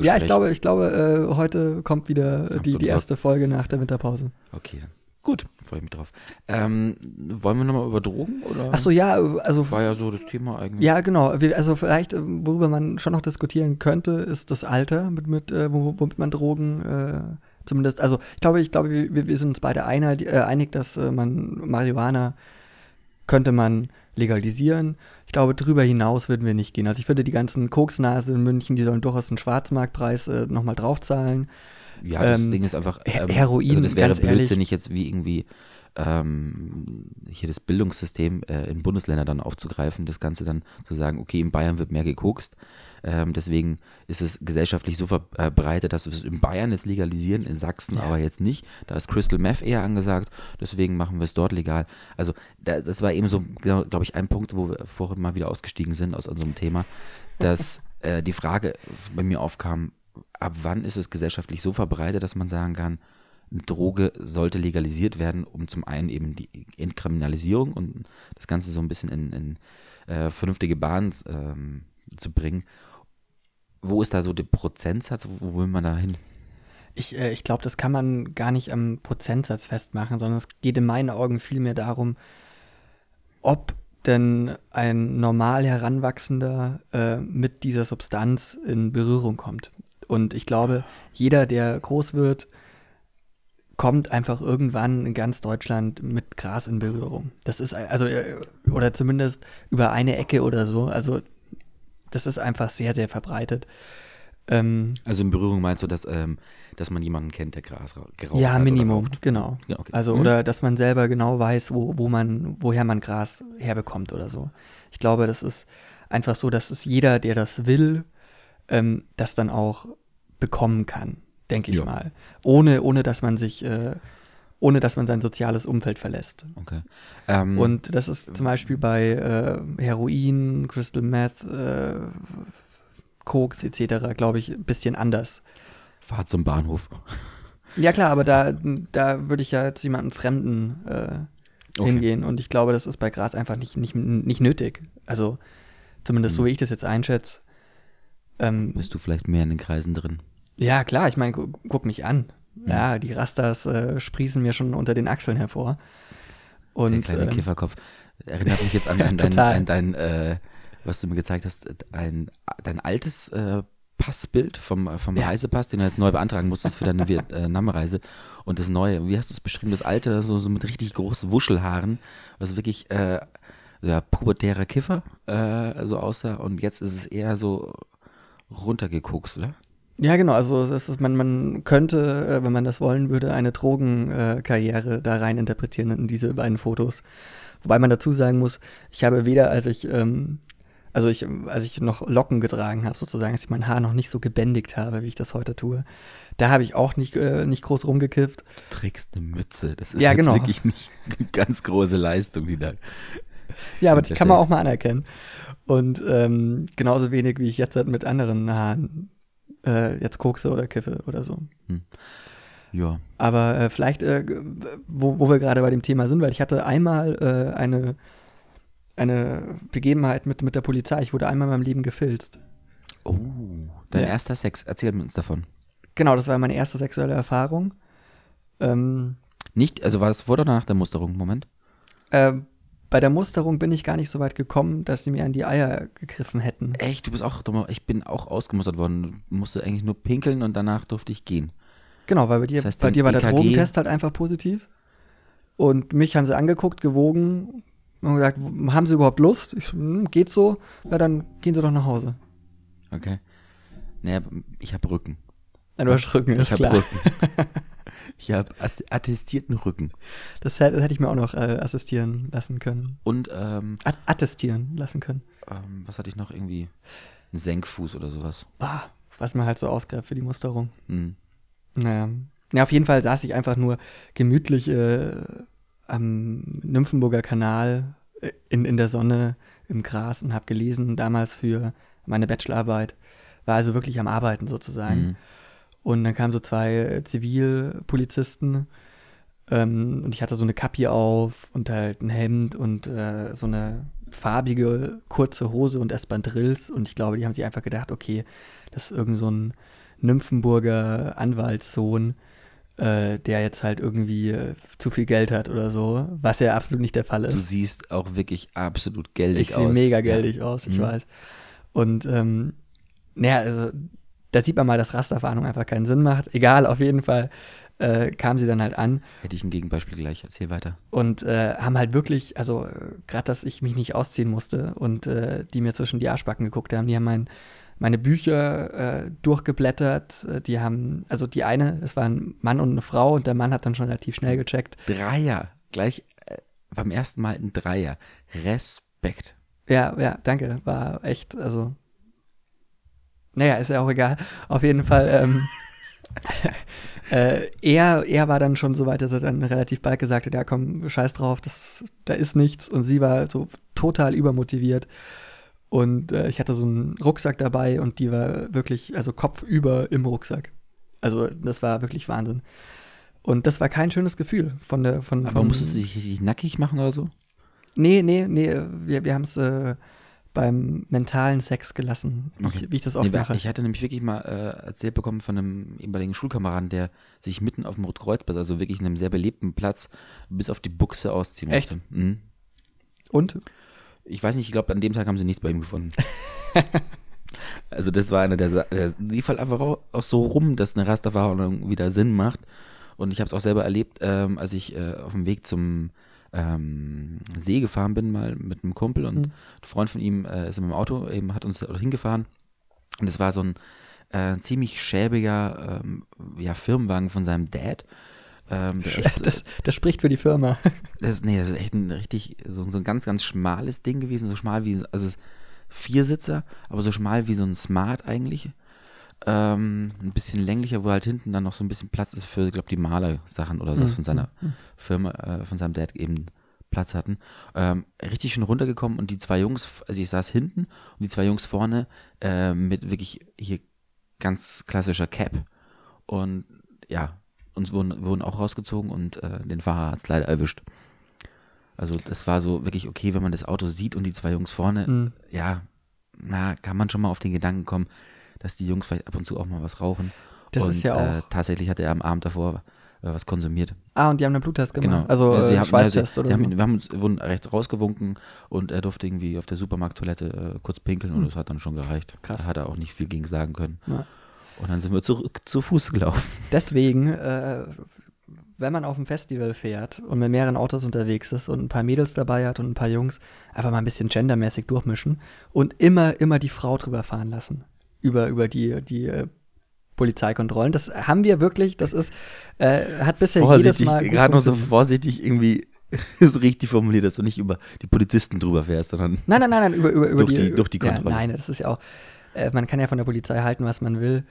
Ja, ich glaube, ich glaube, äh, heute kommt wieder die, die erste Folge nach der Winterpause. Okay, Gut, freue ich mich drauf. Ähm, wollen wir nochmal über Drogen? Oder? Ach so, ja, also. War ja so das Thema eigentlich. Ja, genau. Also, vielleicht, äh, worüber man schon noch diskutieren könnte, ist das Alter, mit, mit, äh, womit man Drogen. Zumindest, also ich glaube, ich glaube, wir, wir sind uns beide einig, äh, einig dass äh, man Marihuana könnte man legalisieren. Ich glaube, darüber hinaus würden wir nicht gehen. Also ich finde, die ganzen Koksnase in München, die sollen durchaus einen Schwarzmarktpreis äh, nochmal draufzahlen. Ja, das ähm, Ding ist einfach. Ähm, Heroin, also das wäre blödsinnig jetzt wie irgendwie ähm, hier das Bildungssystem äh, in Bundesländer dann aufzugreifen, das Ganze dann zu sagen, okay, in Bayern wird mehr gekokst. Ähm, deswegen ist es gesellschaftlich so verbreitet, dass wir es in Bayern jetzt legalisieren, in Sachsen ja. aber jetzt nicht. Da ist Crystal Meth eher angesagt, deswegen machen wir es dort legal. Also da, das war eben so, glaube glaub ich, ein Punkt, wo wir vorhin mal wieder ausgestiegen sind aus unserem Thema, dass äh, die Frage bei mir aufkam, ab wann ist es gesellschaftlich so verbreitet, dass man sagen kann, eine Droge sollte legalisiert werden, um zum einen eben die Entkriminalisierung und das Ganze so ein bisschen in, in äh, vernünftige Bahnen ähm, zu bringen. Wo ist da so der Prozentsatz? Wo will man da hin? Ich, äh, ich glaube, das kann man gar nicht am Prozentsatz festmachen, sondern es geht in meinen Augen vielmehr darum, ob denn ein normal Heranwachsender äh, mit dieser Substanz in Berührung kommt. Und ich glaube, jeder, der groß wird, kommt einfach irgendwann in ganz Deutschland mit Gras in Berührung. Das ist also äh, oder zumindest über eine Ecke oder so. Also das ist einfach sehr sehr verbreitet. Ähm, also in Berührung meinst du, dass, ähm, dass man jemanden kennt, der Gras geraucht Ja, Minimum, genau. Ja, okay. Also mhm. oder dass man selber genau weiß, wo, wo man, woher man Gras herbekommt oder so. Ich glaube, das ist einfach so, dass es jeder, der das will, ähm, das dann auch bekommen kann, denke ich ja. mal. Ohne, ohne dass man sich, äh, ohne dass man sein soziales Umfeld verlässt. Okay. Ähm, Und das ist zum Beispiel bei äh, Heroin, Crystal Meth, äh, Koks etc., glaube ich, ein bisschen anders. Fahrt zum Bahnhof. Ja klar, aber da, da würde ich ja zu jemandem Fremden äh, okay. hingehen und ich glaube, das ist bei Gras einfach nicht, nicht, nicht nötig. Also zumindest hm. so wie ich das jetzt einschätze. Ähm, Bist du vielleicht mehr in den Kreisen drin? Ja, klar, ich meine, gu guck mich an. Ja, ja die Rastas äh, sprießen mir schon unter den Achseln hervor. Und, Der kleine ähm, Käferkopf. Erinnert mich jetzt an, an dein, an dein äh, was du mir gezeigt hast, ein, dein altes äh, Passbild vom, vom ja. Reisepass, den du jetzt neu beantragen musstest für deine Vietnamreise. Und das neue, wie hast du es beschrieben, das alte, so, so mit richtig großen Wuschelhaaren, was wirklich äh, ja, pubertärer Kiffer äh, so aussah. Und jetzt ist es eher so runtergeguckt, oder? Ja, genau. Also ist, man, man könnte, äh, wenn man das wollen würde, eine Drogenkarriere da rein interpretieren in diese beiden Fotos. Wobei man dazu sagen muss, ich habe weder, als ich, ähm, also ich, als ich noch Locken getragen habe, sozusagen, als ich mein Haar noch nicht so gebändigt habe, wie ich das heute tue, da habe ich auch nicht, äh, nicht groß rumgekifft. Du trägst eine Mütze. Das ist ja, genau. wirklich nicht eine ganz große Leistung, die da. Ja, aber die kann man auch mal anerkennen. Und ähm, genauso wenig, wie ich jetzt halt mit anderen Haaren äh, jetzt kokse oder kiffe oder so. Hm. Ja. Aber äh, vielleicht, äh, wo, wo wir gerade bei dem Thema sind, weil ich hatte einmal äh, eine, eine Begebenheit mit, mit der Polizei. Ich wurde einmal in meinem Leben gefilzt. Oh, dein ja. erster Sex. Erzähl uns davon. Genau, das war meine erste sexuelle Erfahrung. Ähm, Nicht, also war es vor oder nach der Musterung? Moment. Ähm, bei der Musterung bin ich gar nicht so weit gekommen, dass sie mir an die Eier gegriffen hätten. Echt? Du bist auch Ich bin auch ausgemustert worden. Musste eigentlich nur pinkeln und danach durfte ich gehen. Genau, weil bei dir, das heißt, bei dir war EKG der Drogentest halt einfach positiv. Und mich haben sie angeguckt, gewogen und gesagt, haben sie überhaupt Lust? Ich, hm, geht so? Ja, dann gehen sie doch nach Hause. Okay. Naja, ich habe Rücken. Ja, du hast Rücken, ist ich klar. Rücken. Ich habe attestierten Rücken. Das hätte, das hätte, ich mir auch noch äh, assistieren lassen können. Und ähm, attestieren lassen können. Ähm, was hatte ich noch irgendwie? Ein Senkfuß oder sowas. Ah, was man halt so ausgräbt für die Musterung. Mhm. Naja. Ja, auf jeden Fall saß ich einfach nur gemütlich äh, am Nymphenburger Kanal äh, in, in der Sonne im Gras und habe gelesen, damals für meine Bachelorarbeit. War also wirklich am Arbeiten sozusagen. Mhm. Und dann kamen so zwei äh, Zivilpolizisten ähm, und ich hatte so eine Kappe auf und halt ein Hemd und äh, so eine farbige kurze Hose und Espandrills und ich glaube, die haben sich einfach gedacht, okay, das ist irgend so ein Nymphenburger Anwaltssohn, äh, der jetzt halt irgendwie äh, zu viel Geld hat oder so, was ja absolut nicht der Fall Du ist. siehst auch wirklich absolut geldig Ich aus. sehe mega Ja. geldig aus, ich Mhm. weiß. Und ähm, naja, also da sieht man mal, dass Rasterfahndung einfach keinen Sinn macht. Egal, auf jeden Fall äh, kam sie dann halt an Hätte ich ein Gegenbeispiel gleich. Erzähl weiter. und äh, haben halt wirklich, also gerade, dass ich mich nicht ausziehen musste und äh, die mir zwischen die Arschbacken geguckt haben, die haben mein, meine Bücher äh, durchgeblättert, äh, die haben, also die eine, es war ein Mann und eine Frau und der Mann hat dann schon relativ schnell gecheckt. Dreier. Gleich äh, beim ersten Mal ein Dreier. Respekt. Ja, ja, danke, war echt, also, naja, ist ja auch egal. Auf jeden Fall, ähm, äh, er, er war dann schon so weit, dass er dann relativ bald gesagt hat, ja komm, scheiß drauf, das, da ist nichts. Und sie war so total übermotiviert. Und äh, ich hatte so einen Rucksack dabei und die war wirklich, also kopfüber im Rucksack. Also das war wirklich Wahnsinn. Und das war kein schönes Gefühl von der, von, Aber musstest du dich nackig machen oder so? Nee, nee, nee, wir, wir haben es äh, beim mentalen Sex gelassen, wie, Okay. ich, wie ich das oft Nee, mache. Ich hatte nämlich wirklich mal äh, erzählt bekommen von einem ehemaligen Schulkameraden, der sich mitten auf dem Rotkreuzplatz, also wirklich in einem sehr belebten Platz, bis auf die Buchse ausziehen Echt? musste. Mhm. Und? Ich weiß nicht, ich glaube, an dem Tag haben sie nichts bei ihm gefunden. also das war einer der, der lief halt einfach auch, so rum, dass eine Rasterfahndung wieder Sinn macht. Und ich habe es auch selber erlebt, ähm, als ich äh, auf dem Weg zum ähm, See gefahren bin, mal mit einem Kumpel und Mhm. ein Freund von ihm äh, ist in meinem Auto, eben hat uns hingefahren. Und es war so ein äh, ziemlich schäbiger ähm, ja, Firmenwagen von seinem Dad. Ähm, echt Das, das spricht für die Firma. das ist, nee, das ist echt ein richtig, so, so ein ganz, ganz schmales Ding gewesen, so schmal wie, also es ist Viersitzer, aber so schmal wie so ein Smart eigentlich. Ähm, ein bisschen länglicher, wo halt hinten dann noch so ein bisschen Platz ist für, ich glaube, die Malersachen oder so Mhm. von seiner Firma, äh, von seinem Dad eben Platz hatten. Ähm, richtig schön runtergekommen und die zwei Jungs, also ich saß hinten und die zwei Jungs vorne äh, mit wirklich hier ganz klassischer Cap. Und ja, uns wurden, wurden auch rausgezogen und äh, den Fahrer hat es leider erwischt. Also das war so wirklich okay, wenn man das Auto sieht und die zwei Jungs vorne, Mhm. ja, na, kann man schon mal auf den Gedanken kommen, dass die Jungs vielleicht ab und zu auch mal was rauchen. Das und ist ja Äh, auch. tatsächlich hat er am Abend davor äh, was konsumiert. Ah, und die haben einen Bluttest gemacht. Genau. Also sie äh, haben- Schweißtest sie, oder so. haben, wir haben uns, wurden rechts rausgewunken und er durfte irgendwie auf der Supermarkttoilette äh, kurz pinkeln und Hm. das hat dann schon gereicht. Krass. Da hat er auch nicht viel gegen sagen können. Ja. Und dann sind wir zurück zu Fuß gelaufen. Deswegen, äh, wenn man auf ein Festival fährt und mit mehreren Autos unterwegs ist und ein paar Mädels dabei hat und ein paar Jungs, einfach mal ein bisschen gendermäßig durchmischen und immer, immer die Frau drüber fahren lassen. Über, über die, die äh, Polizeikontrollen. Das haben wir wirklich, das ist, äh, hat bisher jedes Vorsichtig, Mal. gut gerade noch so vorsichtig irgendwie so richtig formuliert, dass du nicht über die Polizisten drüber fährst, sondern Nein, nein, nein, nein, über, über, über Durch die- durch die ja, Kontrolle. Nein, das ist ja auch, äh, man kann ja von der Polizei halten, was man will,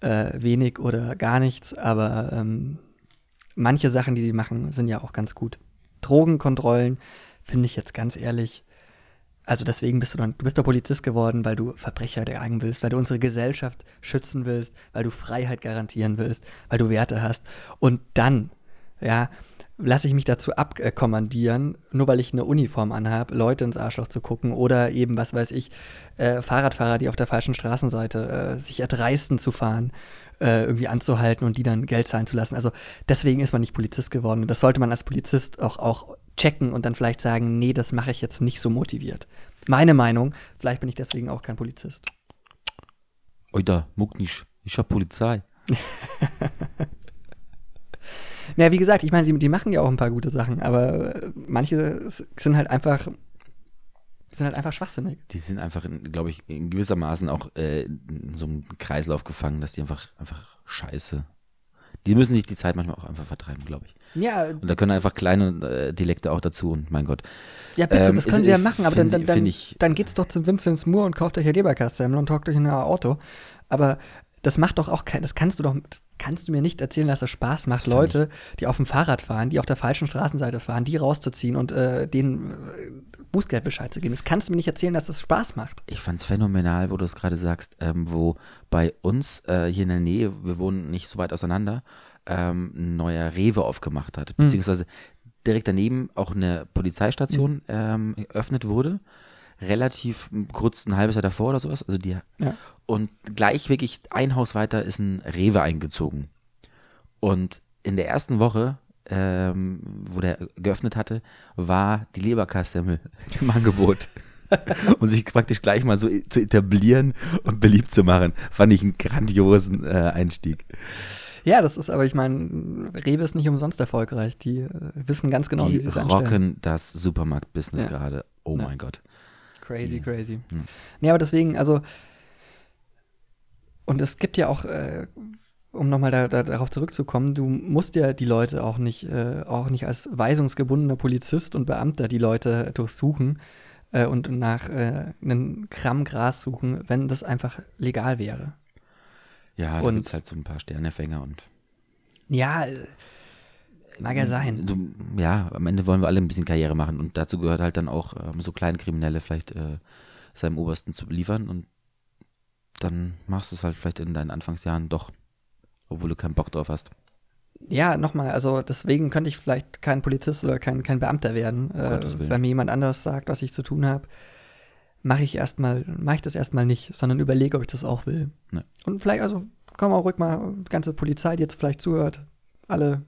äh, wenig oder gar nichts, aber ähm, manche Sachen, die sie machen, sind ja auch ganz gut. Drogenkontrollen finde ich jetzt ganz ehrlich, also deswegen bist du dann, du bist doch Polizist geworden, weil du Verbrecher jagen willst, weil du unsere Gesellschaft schützen willst, weil du Freiheit garantieren willst, weil du Werte hast. Und dann, ja, lasse ich mich dazu abkommandieren, nur weil ich eine Uniform anhabe, Leute ins Arschloch zu gucken oder eben, was weiß ich, äh, Fahrradfahrer, die auf der falschen Straßenseite äh, sich erdreisten zu fahren, äh, irgendwie anzuhalten und die dann Geld zahlen zu lassen. Also deswegen ist man nicht Polizist geworden. Und das sollte man als Polizist auch, auch checken und dann vielleicht sagen, nee, das mache ich jetzt nicht so motiviert. Meine Meinung, vielleicht bin ich deswegen auch kein Polizist. Oida, muck nicht, ich hab Polizei. Ja, wie gesagt, ich meine, die, die machen ja auch ein paar gute Sachen, aber äh, manche sind halt einfach sind halt einfach schwachsinnig. Die sind einfach, glaube ich, in gewissermaßen auch äh, in so einem Kreislauf gefangen, dass die einfach, einfach scheiße. Die müssen sich die Zeit manchmal auch einfach vertreiben, glaube ich. Ja, Und da können einfach kleine äh, Dialekte auch dazu und mein Gott. ja bitte, ähm, das können ist- sie ja machen, aber dann, find- dann, dann, ich- dann geht's doch zum Vincent's Moore und kauft euch ein Leberkassemmel und hockt euch in ein Auto. Aber das macht doch auch kein, das kannst du doch, kannst du mir nicht erzählen, dass es Spaß macht, Leute, die auf dem Fahrrad fahren, die auf der falschen Straßenseite fahren, die rauszuziehen und äh, denen äh, Bußgeldbescheid zu geben. Das kannst du mir nicht erzählen, dass es Spaß macht. Ich fand es phänomenal, wo du es gerade sagst, ähm, wo bei uns äh, hier in der Nähe, wir wohnen nicht so weit auseinander, ähm, ein neuer Rewe aufgemacht hat, Hm. beziehungsweise direkt daneben auch eine Polizeistation ähm, eröffnet wurde, relativ kurz ein halbes Jahr davor oder sowas, also die Ja. und gleich wirklich ein Haus weiter ist ein Rewe eingezogen. Und in der ersten Woche, ähm, wo der geöffnet hatte, war die Leberkassemmel im Angebot. um sich praktisch gleich mal so zu etablieren und beliebt zu machen, fand ich einen grandiosen äh, Einstieg. Ja, das ist aber, ich meine, Rewe ist nicht umsonst erfolgreich. Die äh, wissen ganz genau, wie die sie es anstellen. rocken das Supermarkt-Business Ja. gerade. Oh Ja. mein Gott. Crazy, Ja. crazy. Hm. Nee, aber deswegen, also, und es gibt ja auch, äh, um nochmal da, da, darauf zurückzukommen, du musst ja die Leute auch nicht, äh, auch nicht als weisungsgebundener Polizist und Beamter die Leute durchsuchen äh, und nach äh, einem Gramm Gras suchen, wenn das einfach legal wäre. Ja, da gibt es halt so ein paar Sternefänger und Ja, mag ja sein. Du, ja, am Ende wollen wir alle ein bisschen Karriere machen und dazu gehört halt dann auch ähm, so Kleinkriminelle vielleicht äh, seinem Obersten zu beliefern und dann machst du es halt vielleicht in deinen Anfangsjahren doch, obwohl du keinen Bock drauf hast. Ja, nochmal, also deswegen könnte ich vielleicht kein Polizist oder kein, kein Beamter werden, äh, wenn mir jemand anders sagt, was ich zu tun habe. Mache ich erstmal, mache ich das erstmal nicht, sondern überlege, ob ich das auch will. Ne. Und vielleicht, also komm auch ruhig mal, ganze Polizei, die jetzt vielleicht zuhört, alle,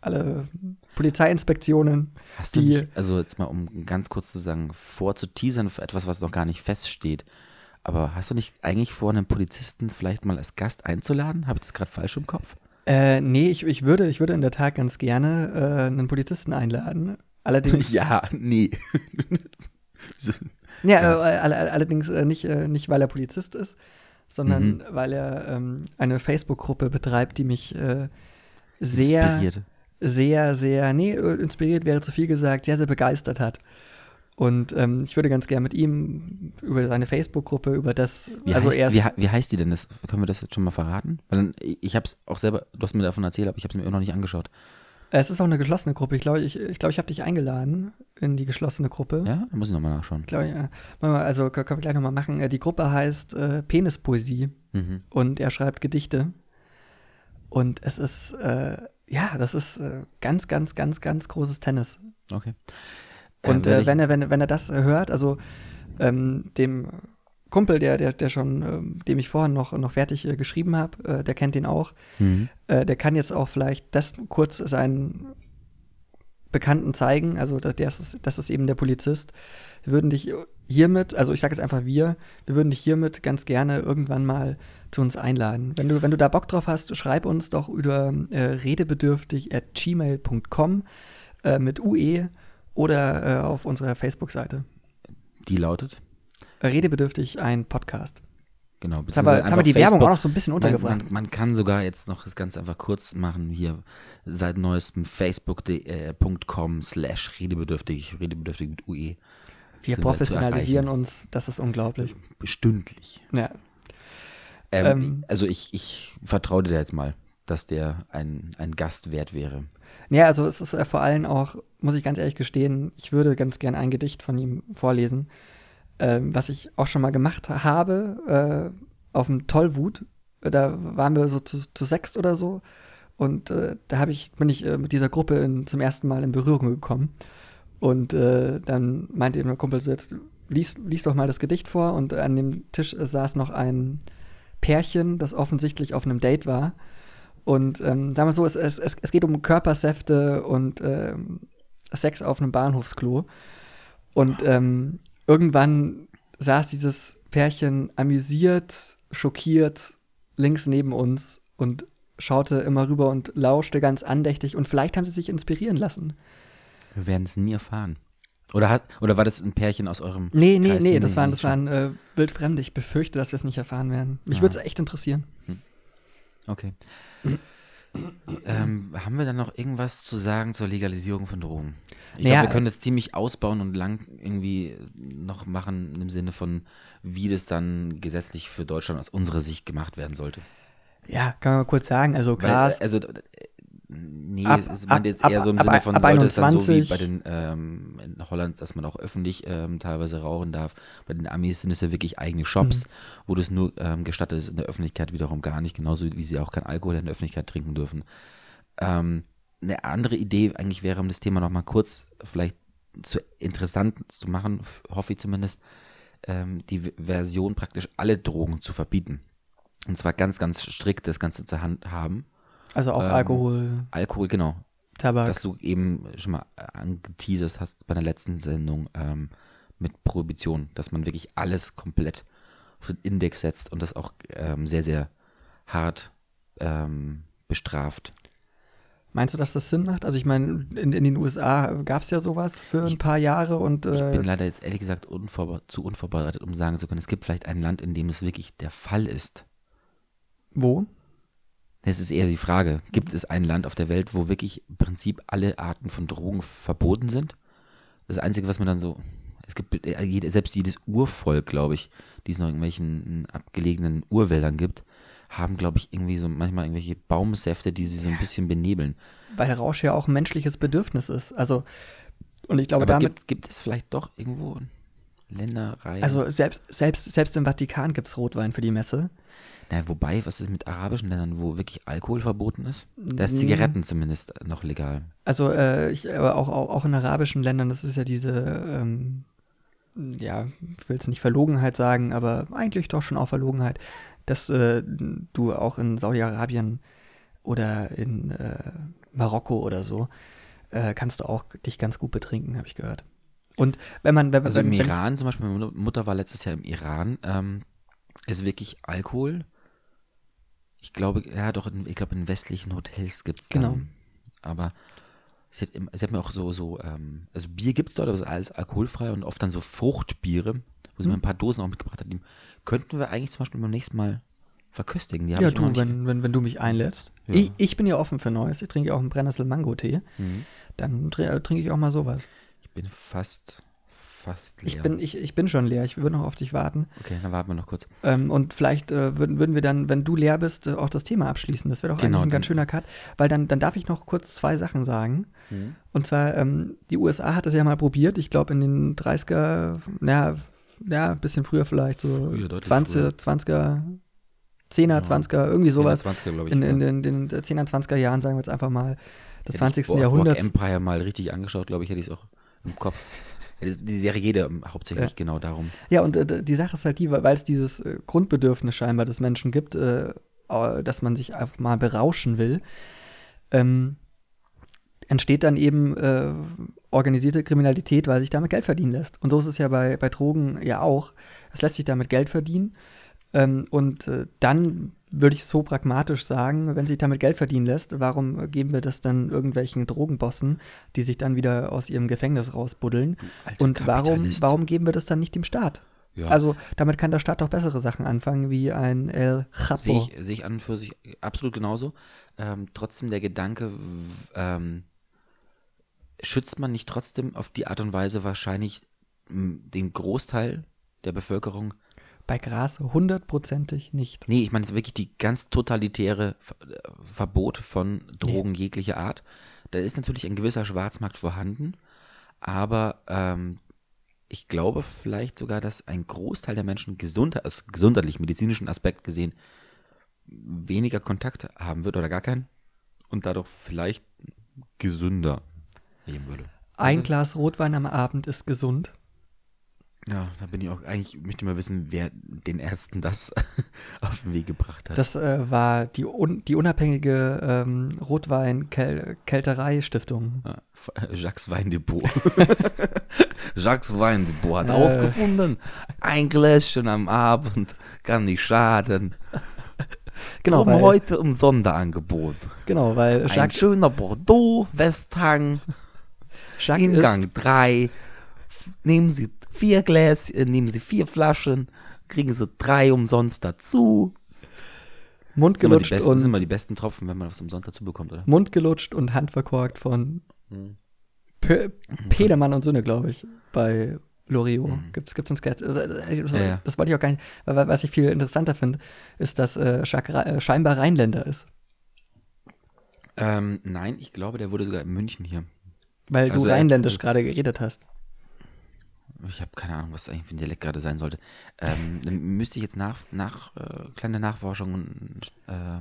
alle Polizeiinspektionen, Hast du nicht, also jetzt mal um ganz kurz zu sagen, vorzuteasern für etwas, was noch gar nicht feststeht, aber hast du nicht eigentlich vor, einen Polizisten vielleicht mal als Gast einzuladen? Habe ich das gerade falsch im Kopf? Äh, nee, ich, ich würde, ich würde in der Tat ganz gerne äh, einen Polizisten einladen. Allerdings. ja, nee. Ja, Ja. Äh, all, all, allerdings äh, nicht, äh, nicht, weil er Polizist ist, sondern Mhm. weil er ähm, eine Facebook-Gruppe betreibt, die mich äh, sehr, Inspiriert. Sehr, sehr, nee, äh, inspiriert wäre zu viel gesagt, sehr, sehr begeistert hat. Und ähm, ich würde ganz gerne mit ihm über seine Facebook-Gruppe, über das, Wie, also heißt, erst, wie, wie heißt die denn? Das, können wir das jetzt schon mal verraten? Weil dann, ich habe es auch selber, du hast mir davon erzählt, aber ich habe es mir auch noch nicht angeschaut. es ist auch eine geschlossene Gruppe. Ich glaube, ich, ich, glaub, ich habe dich eingeladen in die geschlossene Gruppe. Ja, da muss ich nochmal nachschauen. Ich glaube, ja. Also können wir gleich nochmal machen. Äh, Die Gruppe heißt äh, Penispoesie. Mhm. und er schreibt Gedichte. Und es ist, äh, ja, das ist äh, ganz, ganz, ganz, ganz großes Tennis. Okay. Und werd äh, ich- wenn, er, wenn, er- wenn er das äh, hört, also ähm, dem Kumpel, der, der, der schon, ähm, dem ich vorhin noch, noch fertig äh, geschrieben habe, äh, der kennt ihn auch, Mhm. äh, der kann jetzt auch vielleicht das kurz seinen Bekannten zeigen, also das, der ist, das ist eben der Polizist. Würden dich hiermit, also ich sage jetzt einfach wir, wir würden dich hiermit ganz gerne irgendwann mal zu uns einladen. Wenn du, wenn du da Bock drauf hast, schreib uns doch über äh, redebedürftig at gmail.com äh, mit UE oder äh, auf unserer Facebook-Seite. Die lautet? Äh, redebedürftig ein Podcast. Genau. Jetzt haben wir, jetzt haben wir die Werbung auch noch so ein bisschen Man, untergebracht. man, man kann sogar jetzt noch das Ganze einfach kurz machen. Hier seit neuestem facebook.com slash redebedürftig, redebedürftig mit UE. Wir professionalisieren uns, das ist unglaublich. Stündlich. Ja, Ähm, Ähm. also ich, ich vertraue dir jetzt mal, dass der ein, ein Gast wert wäre. Ja, also es ist äh, vor allem auch, muss ich ganz ehrlich gestehen, ich würde ganz gern ein Gedicht von ihm vorlesen, ähm, was ich auch schon mal gemacht habe äh, auf dem Tollwut. Da waren wir so zu, zu sechst oder so und äh, da ich, bin ich äh, mit dieser Gruppe in, zum ersten Mal in Berührung gekommen. Und äh, dann meinte eben der Kumpel so, jetzt lies, lies doch mal das Gedicht vor und an dem Tisch äh, saß noch ein Pärchen, das offensichtlich auf einem Date war. Und ähm, sagen wir so, es, es, es es geht um Körpersäfte und ähm, Sex auf einem Bahnhofsklo. Und ähm, irgendwann saß dieses Pärchen amüsiert, schockiert links neben uns und schaute immer rüber und lauschte ganz andächtig. Und vielleicht haben sie sich inspirieren lassen. Wir werden es nie erfahren. Oder hat, oder war das ein Pärchen aus eurem Nee, nee, Kreis? nee, das waren, das waren äh, wildfremde. Ich befürchte, dass wir es nicht erfahren werden. Mich Ah. würde es echt interessieren. Okay. ähm, haben wir dann noch irgendwas zu sagen zur Legalisierung von Drogen? Ich Naja, glaube, wir können das ziemlich ausbauen und lang irgendwie noch machen im Sinne von, wie das dann gesetzlich für Deutschland aus unserer Sicht gemacht werden sollte. Ja, kann man mal kurz sagen. Also Gras. Weil, also, äh, nee, Ab- es meint jetzt ab- eher so im ab- Sinne von, ab sollte es dann so wie 21. bei den, ähm, in Holland, dass man auch öffentlich ähm, teilweise rauchen darf. Bei den Amis sind es ja wirklich eigene Shops, Mhm. wo das nur ähm, gestattet ist, in der Öffentlichkeit wiederum gar nicht, genauso wie sie auch kein Alkohol in der Öffentlichkeit trinken dürfen. Ähm, eine andere Idee eigentlich wäre, um das Thema nochmal kurz vielleicht zu interessant zu machen, hoffe ich zumindest, ähm, die Version praktisch alle Drogen zu verbieten. Und zwar ganz, ganz strikt das Ganze zur Hand haben. Also auch ähm, Alkohol, Alkohol, genau. Tabak. Dass du eben schon mal angeteasert hast bei der letzten Sendung ähm, mit Prohibition, dass man wirklich alles komplett auf den Index setzt und das auch ähm, sehr, sehr hart ähm, bestraft. Meinst du, dass das Sinn macht? Also ich meine, in, in den USA gab es ja sowas für ein Ich- paar Jahre und Ich äh, bin leider jetzt ehrlich gesagt unvorbe zu unvorbereitet, um sagen zu können, es gibt vielleicht ein Land, in dem es wirklich der Fall ist. wo? Es ist eher die Frage, gibt es ein Land auf der Welt, wo wirklich im Prinzip alle Arten von Drogen verboten sind? Das Einzige, was man dann so, es gibt äh, selbst jedes Urvolk, glaube ich, die es noch in irgendwelchen abgelegenen Urwäldern gibt, haben, glaube ich, irgendwie so manchmal irgendwelche Baumsäfte, die sie so ein bisschen benebeln. Weil Rausch ja auch ein menschliches Bedürfnis ist. Also und ich glaube Aber damit, gibt, gibt es vielleicht doch irgendwo Ländereien? also selbst, selbst, selbst im Vatikan gibt es Rotwein für die Messe. Na, wobei, was ist mit arabischen Ländern, wo wirklich Alkohol verboten ist? Da ist Mm. Zigaretten zumindest noch legal. Also äh, ich, aber auch, auch, auch in arabischen Ländern, das ist ja diese, ähm, ja, ich will es nicht Verlogenheit sagen, aber eigentlich doch schon auch Verlogenheit, dass äh, du auch in Saudi-Arabien oder in äh, Marokko oder so, äh, kannst du auch dich ganz gut betrinken, habe ich gehört. Und wenn man, wenn, Also wenn, im Iran, zum Beispiel, meine Mutter war letztes Jahr im Iran, ähm, ist wirklich Alkohol. Ich glaube, ja doch, in, ich glaube in westlichen Hotels gibt es Genau. Aber sie hat, sie hat mir auch so, so, ähm, also Bier gibt es dort, aber es ist alles alkoholfrei und oft dann so Fruchtbiere, wo sie mir Hm. ein paar Dosen auch mitgebracht hat. Die könnten wir eigentlich zum Beispiel beim nächsten Mal verköstigen. Die ja, du, nicht- wenn, wenn, wenn du mich einlädst. Ja. Ich, ich bin ja offen für Neues. Ich trinke auch einen Brennnessel-Mango-Tee. Mhm. Dann tr- trinke ich auch mal sowas. Ich bin fast, fast leer. Ich bin, ich, ich bin schon leer. Ich würde noch auf dich warten. Okay, dann warten wir noch kurz. Ähm, und vielleicht äh, würden, würden wir dann, wenn du leer bist, äh, auch das Thema abschließen. Das wäre doch Genau, eigentlich ein ganz schöner Cut. Weil dann, dann darf ich noch kurz zwei Sachen sagen. Und zwar, ähm, die USA hat das ja mal probiert. Ich glaube in den 30er, ja, ja, ein bisschen früher vielleicht, so Früher, deutlich 20, früher. 20er, 10er, Ja. 20er, irgendwie sowas. 20er, glaube ich. In, in, in den 10er, 20er Jahren, sagen wir jetzt einfach mal, des Hätte ich 20. Boardwalk Jahrhunderts. Empire mal richtig angeschaut, glaube ich, hätte ich es auch im Kopf. Die Serie geht ja hauptsächlich Ja. genau darum. Ja, und äh, die Sache ist halt die, weil es dieses äh, Grundbedürfnis scheinbar des Menschen gibt, äh, äh, dass man sich einfach mal berauschen will, ähm, entsteht dann eben äh, organisierte Kriminalität, weil sich damit Geld verdienen lässt. Und so ist es ja bei, bei Drogen ja auch. Es lässt sich damit Geld verdienen. Ähm, und äh, dann würde ich so pragmatisch sagen, wenn sich damit Geld verdienen lässt, warum geben wir das dann irgendwelchen Drogenbossen, die sich dann wieder aus ihrem Gefängnis rausbuddeln? Alter Und warum, warum geben wir das dann nicht dem Staat? Ja, Also damit kann der Staat doch bessere Sachen anfangen, wie ein El sehe Chapo. ich, sehe ich an und für sich absolut genauso. Ähm, trotzdem der Gedanke, ähm, schützt man nicht trotzdem auf die Art und Weise wahrscheinlich den Großteil der Bevölkerung? Bei Gras hundertprozentig nicht. Nee, ich meine jetzt wirklich die ganz totalitäre Ver äh, Verbot von Drogen jeglicher Art. Da ist natürlich ein gewisser Schwarzmarkt vorhanden, aber ähm, ich glaube vielleicht sogar, dass ein Großteil der Menschen gesund, aus gesundheitlich medizinischen Aspekt gesehen weniger Kontakt haben wird oder gar keinen und dadurch vielleicht gesünder leben würde. Ein Also- Glas Rotwein am Abend ist gesund. Ja, da bin ich auch eigentlich möchte mal wissen, wer den ersten das auf den Weg gebracht hat. Das äh, war die, un die unabhängige ähm, Rotwein-Kälterei-Stiftung. Ja, Jacques Weindepot. Jacques Weindepot hat Äh. rausgefunden, ein Gläschen am Abend kann nicht schaden. Genau, Drum weil, heute im Sonderangebot. genau, weil Ein Jacques, schöner Bordeaux, Westhang, Jacques in ist, Gang 3. Nehmen Sie vier Gläschen, äh, nehmen Sie vier Flaschen, kriegen Sie drei umsonst dazu. Mund gelutscht besten, sind immer und die besten Tropfen, wenn man was umsonst dazu bekommt, oder? Mund gelutscht und Hand verkorkt von Mhm. P Petermann und Söhne, glaube ich, bei Loriot. Mhm. Gibt's, gibt's einen Sketch? Das, Ja, ja. das wollte ich auch gar nicht. Was ich viel interessanter finde, ist, dass äh, Jacques Ra- äh, scheinbar Rheinländer ist. Ähm, nein, ich glaube, der wurde sogar in München hier. Weil Also du rheinländisch gerade geredet hast. Ich habe keine Ahnung, was eigentlich für ein Dialekt gerade sein sollte. Ähm, dann müsste ich jetzt nach, nach äh, kleine Nachforschungen äh,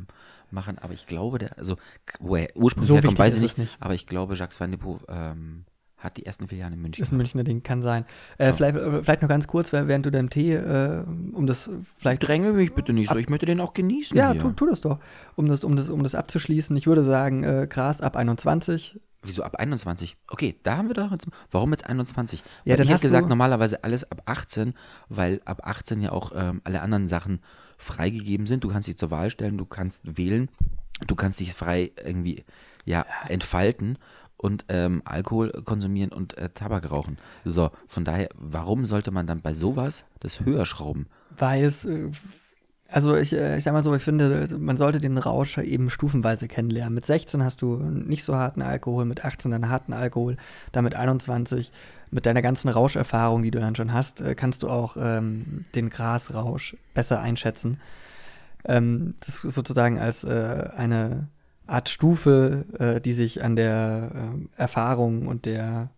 machen, aber ich glaube, der, also wo er ursprünglich So herkommt, weiß ich nicht, nicht. aber ich glaube, Jacques Van Depot ähm, hat die ersten Filialen in München. Ist ein Münchner Ding, kann sein. Äh, Ja. vielleicht, äh, vielleicht noch ganz kurz, während du deinen Tee, äh, um das vielleicht Dränge mich bitte nicht so, ich möchte den auch genießen Ja, tu, tu das doch. Um das, um das, um das abzuschließen. Ich würde sagen, äh, Gras ab 21. Wieso ab 21? Okay, da haben wir doch jetzt. Warum jetzt 21? Ja, Weil dann ich hast habe gesagt, normalerweise alles ab 18, weil ab 18 ja auch ähm, alle anderen Sachen freigegeben sind. Du kannst dich zur Wahl stellen, du kannst wählen, du kannst dich frei irgendwie ja, entfalten und ähm, Alkohol konsumieren und äh, Tabak rauchen. So, von daher, warum sollte man dann bei sowas das höher schrauben? Weil es, äh, also ich, äh, ich sag mal so, ich finde, man sollte den Rausch eben stufenweise kennenlernen. Mit 16 hast du nicht so harten Alkohol, mit 18 dann harten Alkohol, dann mit 21, mit deiner ganzen Rauscherfahrung, die du dann schon hast, äh, kannst du auch ähm, den Grasrausch besser einschätzen. Ähm, das ist sozusagen als äh, eine Art Stufe, äh, die sich an der ähm, Erfahrung und der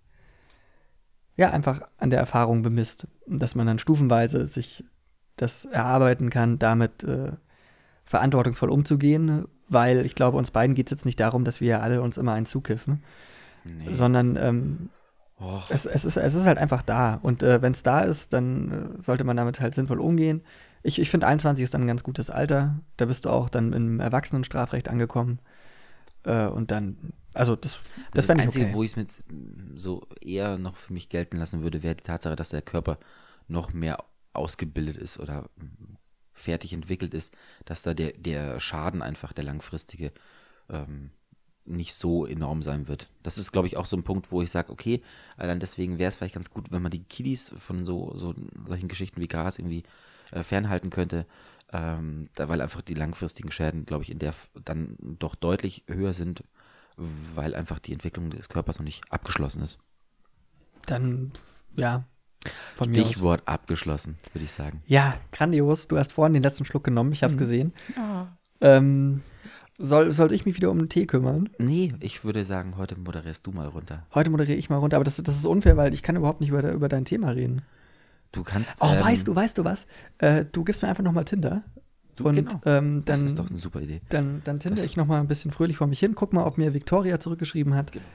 ja, einfach an der Erfahrung bemisst, dass man dann stufenweise sich das erarbeiten kann, damit äh, verantwortungsvoll umzugehen, weil ich glaube, uns beiden geht es jetzt nicht darum, dass wir alle uns immer einen zukiffen, Nee. sondern ähm, es, es, ist, es ist halt einfach da. Und äh, wenn es da ist, dann äh, sollte man damit halt sinnvoll umgehen. Ich, ich finde 21 ist dann ein ganz gutes Alter. Da bist du auch dann im Erwachsenenstrafrecht angekommen. Äh, und dann, also das, das, Das, das fände ich Einzige, okay. wo ich es mit so eher noch für mich gelten lassen würde, wäre die Tatsache, dass der Körper noch mehr ausgebildet ist oder mm, fertig entwickelt ist, dass da der, der Schaden einfach, der langfristige, ähm, nicht so enorm sein wird. Das ist, glaube ich, auch so ein Punkt, wo ich sage, okay, allein deswegen wäre es vielleicht ganz gut, wenn man die Kiddies von so, so solchen Geschichten wie Gras irgendwie äh, fernhalten könnte, ähm, da, weil einfach die langfristigen Schäden, glaube ich, in der dann doch deutlich höher sind, weil einfach die Entwicklung des Körpers noch nicht abgeschlossen ist. Dann, ja, von. Stichwort abgeschlossen, würde ich sagen. Ja, grandios. Du hast vorhin den letzten Schluck genommen, ich habe es Mhm. gesehen. Ähm, soll, soll ich mich wieder um den Tee kümmern? Nee, ich würde sagen, heute moderierst du mal runter. Heute moderiere ich mal runter, aber das, das ist unfair, weil ich kann überhaupt nicht über, über dein Thema reden. Du kannst. Oh, ähm, weißt du, weißt du was? Äh, du gibst mir einfach nochmal Tinder. Du, und genau. ähm, Das dann, ist doch eine super Idee. dann, dann tinder Das- ich nochmal ein bisschen fröhlich vor mich hin. Guck mal, ob mir Victoria zurückgeschrieben hat. Genau.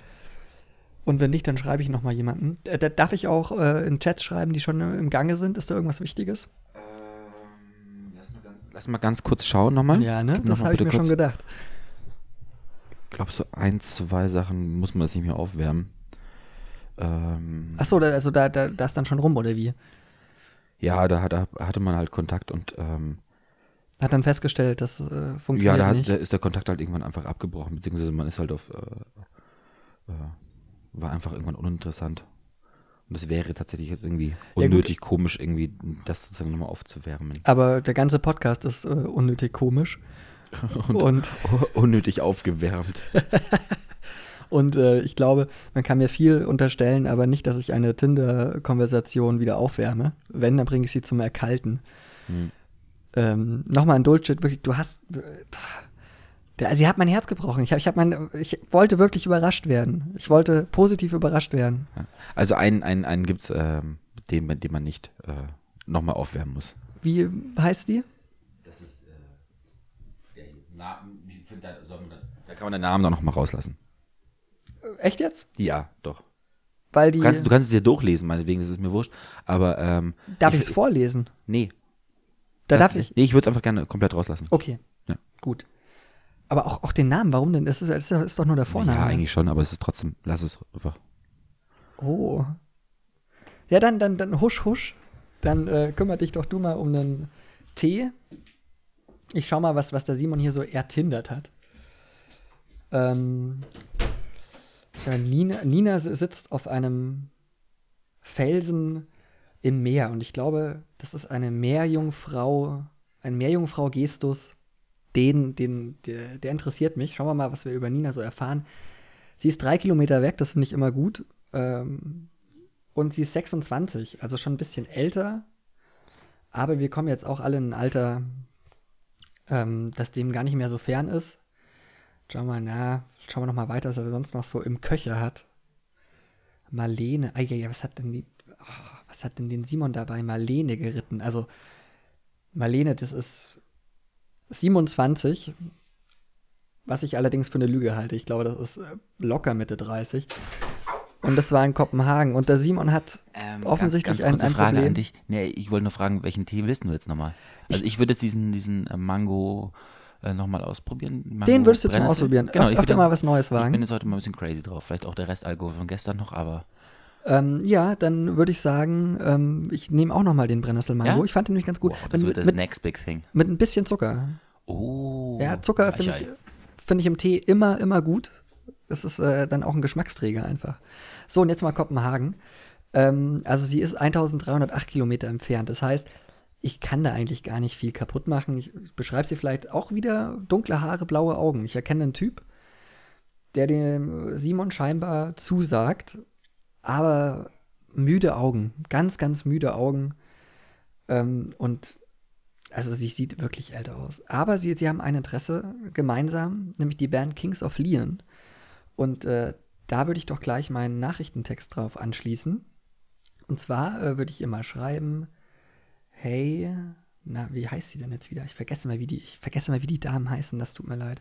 Und wenn nicht, dann schreibe ich nochmal jemanden. Äh, da- darf ich auch äh, in Chats schreiben, die schon im Gange sind? Ist da irgendwas Wichtiges? Ähm, lass, mal ganz, lass mal ganz kurz schauen nochmal. Ja, ne? Gib Das habe ich mir kurz- schon gedacht. Ich glaube, so ein, zwei Sachen muss man das nicht mehr aufwärmen. Ähm, Achso, da, also da, da, da ist dann schon rum, oder wie? Ja, da, da hatte man halt Kontakt und ähm, Hat dann festgestellt, das äh, ja, funktioniert da hat, nicht. da ist der Kontakt halt irgendwann einfach abgebrochen, beziehungsweise man ist halt auf, äh, äh, war einfach irgendwann uninteressant. Und es wäre tatsächlich jetzt irgendwie Ja, unnötig komisch, irgendwie das sozusagen nochmal aufzuwärmen. Aber der ganze Podcast ist äh, unnötig komisch. Und, unnötig aufgewärmt. und äh, ich glaube, man kann mir viel unterstellen, aber nicht, dass ich eine Tinder-Konversation wieder aufwärme. Wenn, dann bringe ich sie zum Erkalten. Hm. Ähm, Nochmal ein Dulcet, wirklich, du hast. äh, Der, sie hat mein Herz gebrochen. Ich, hab, ich, hab mein, ich wollte wirklich überrascht werden. Ich wollte positiv überrascht werden. Also einen, einen, einen gibt es, ähm, den, den man nicht äh, nochmal aufwärmen muss. Wie heißt die? Das ist, äh, der Name, ich finde, da, da, kann man den Namen doch nochmal rauslassen. Echt jetzt? Ja, doch. Weil die. Du kannst, du kannst es dir durchlesen, meinetwegen, das ist mir wurscht. Aber, ähm, darf ich- es vorlesen? nee. Da das darf ich. Nee, ich würde es einfach gerne komplett rauslassen. Okay. Ja. Gut. Aber auch, auch den Namen, warum denn? Das ist, das ist doch nur der Vorname. Ja, eigentlich schon, aber es ist trotzdem, lass es einfach. Oh. Ja, dann, dann, dann husch, husch. Dann äh, kümmere dich doch du mal um einen Tee. Ich schau mal, was, was der Simon hier so ertindert hat. Ähm, Nina, Nina si- sitzt auf einem Felsen im Meer und ich glaube, das ist eine Meerjungfrau, ein Meerjungfrau-Gestus. Den, den, der, der interessiert mich. Schauen wir mal, was wir über Nina so erfahren. Sie ist drei Kilometer weg, das finde ich immer gut. Ähm, und sie ist 26, also schon ein bisschen älter. Aber wir kommen jetzt auch alle in ein Alter, ähm, das dem gar nicht mehr so fern ist. Schauen wir mal, na, schauen wir noch mal weiter, was er sonst noch so im Köcher hat. Marlene, ah, ja, ja, was hat denn die, oh, was hat denn den Simon dabei Marlene geritten? Also Marlene, das ist 27, was ich allerdings für eine Lüge halte. Ich glaube, das ist äh, locker Mitte 30. Und das war in Kopenhagen. Und der Simon hat ähm, offensichtlich ganz, ganz ein, ein Frage Problem. an dich. Nee, ich wollte nur fragen, welchen Tee willst du jetzt nochmal? Also ich, ich würde jetzt diesen, diesen äh, Mango äh, nochmal ausprobieren. Mango Den würdest du jetzt mal ausprobieren. Genau, Öf ich würde- mal was Neues Ich bin wagen. jetzt heute mal ein bisschen crazy drauf. Vielleicht auch der Rest Alkohol von gestern noch, aber Ähm, ja, dann würde ich sagen, ähm, ich nehme auch nochmal den Brennnesselmango. Ja? Ich fand den nämlich ganz gut. wow, das mit, wird das mit, next big thing. mit ein bisschen Zucker. Oh. Ja, Zucker finde ich, find ich im Tee immer, immer gut. Das ist äh, dann auch ein Geschmacksträger einfach. So, und jetzt mal Kopenhagen. Ähm, also sie ist 1308 Kilometer entfernt. Das heißt, ich kann da eigentlich gar nicht viel kaputt machen. Ich beschreibe sie vielleicht auch wieder dunkle Haare, blaue Augen. Ich erkenne einen Typ, der dem Simon scheinbar zusagt, aber müde Augen, ganz, ganz müde Augen. Ähm, und also sie sieht wirklich älter aus. Aber sie, sie haben ein Interesse gemeinsam, nämlich die Band Kings of Leon. Und äh, da würde ich doch gleich meinen Nachrichtentext drauf anschließen. Und zwar äh, würde ich ihr mal schreiben, hey, na, wie heißt sie denn jetzt wieder? Ich vergesse mal, wie die, ich vergesse mal, wie die Damen heißen, das tut mir leid.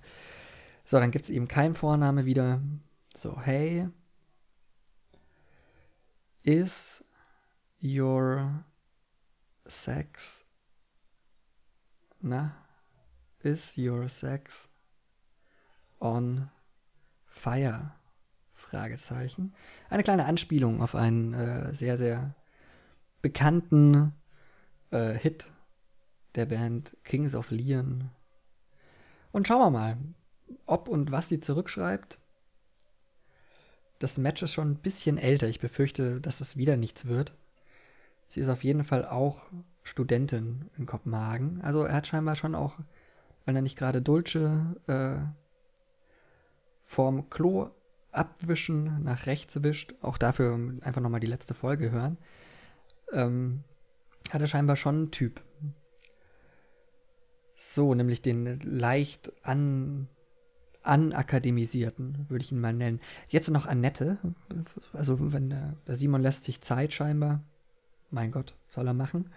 So, dann gibt es eben keinen Vorname wieder. So, hey, is your sex na, is your sex on fire? Fragezeichen. Eine kleine Anspielung auf einen äh, sehr, sehr bekannten äh, Hit der Band Kings of Leon. Und schauen wir mal, ob und was sie zurückschreibt. Das Match ist schon ein bisschen älter. Ich befürchte, dass es wieder nichts wird. Sie ist auf jeden Fall auch Studentin in Kopenhagen. Also er hat scheinbar schon auch, wenn er nicht gerade Dulce äh, vorm Klo abwischen nach rechts wischt, auch dafür einfach nochmal die letzte Folge hören, ähm, hat er scheinbar schon einen Typ. So, nämlich den leicht an, anakademisierten, würde ich ihn mal nennen. Jetzt noch Annette. Also, wenn der, der Simon lässt sich Zeit scheinbar. Mein Gott, soll er machen.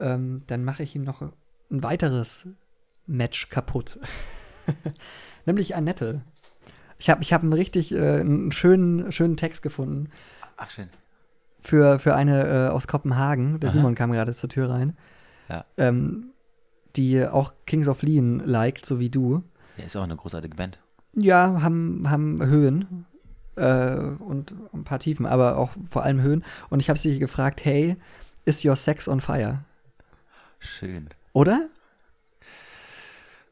Ähm, dann mache ich ihm noch ein weiteres Match kaputt. nämlich Annette. Ich habe ich hab einen richtig äh, einen schönen, schönen Text gefunden Ach, schön. für, für eine äh, aus Kopenhagen. Der Aha. Simon kam gerade zur Tür rein. Ja. Ähm, die auch Kings of Leon liked, so wie du. Ja, ist auch eine großartige Band. Ja, haben, haben Höhen äh, und ein paar Tiefen, aber auch vor allem Höhen. Und ich habe sie gefragt, hey, is your sex on fire? Schön. Oder?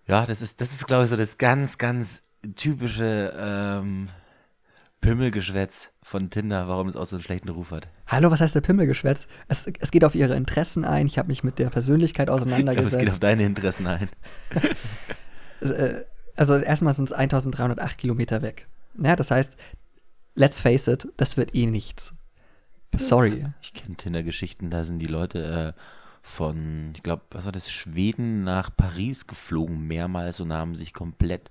Ja, das ist, das ist, glaube ich, so das ganz, ganz typische ähm, Pimmelgeschwätz von Tinder, warum es auch so einen schlechten Ruf hat. Hallo, was heißt der Pimmelgeschwätz? Es, es geht auf ihre Interessen ein. Ich habe mich mit der Persönlichkeit Ich glaube, es geht auf auseinandergesetzt. deine Interessen ein. Äh, also erstmal sind es 1308 Kilometer weg. Ja, das heißt, let's face it, das wird eh nichts. Sorry. Ich kenne Tinder-Geschichten, da sind die Leute äh, von, ich glaube, was war das, Schweden nach Paris geflogen mehrmals und haben sich komplett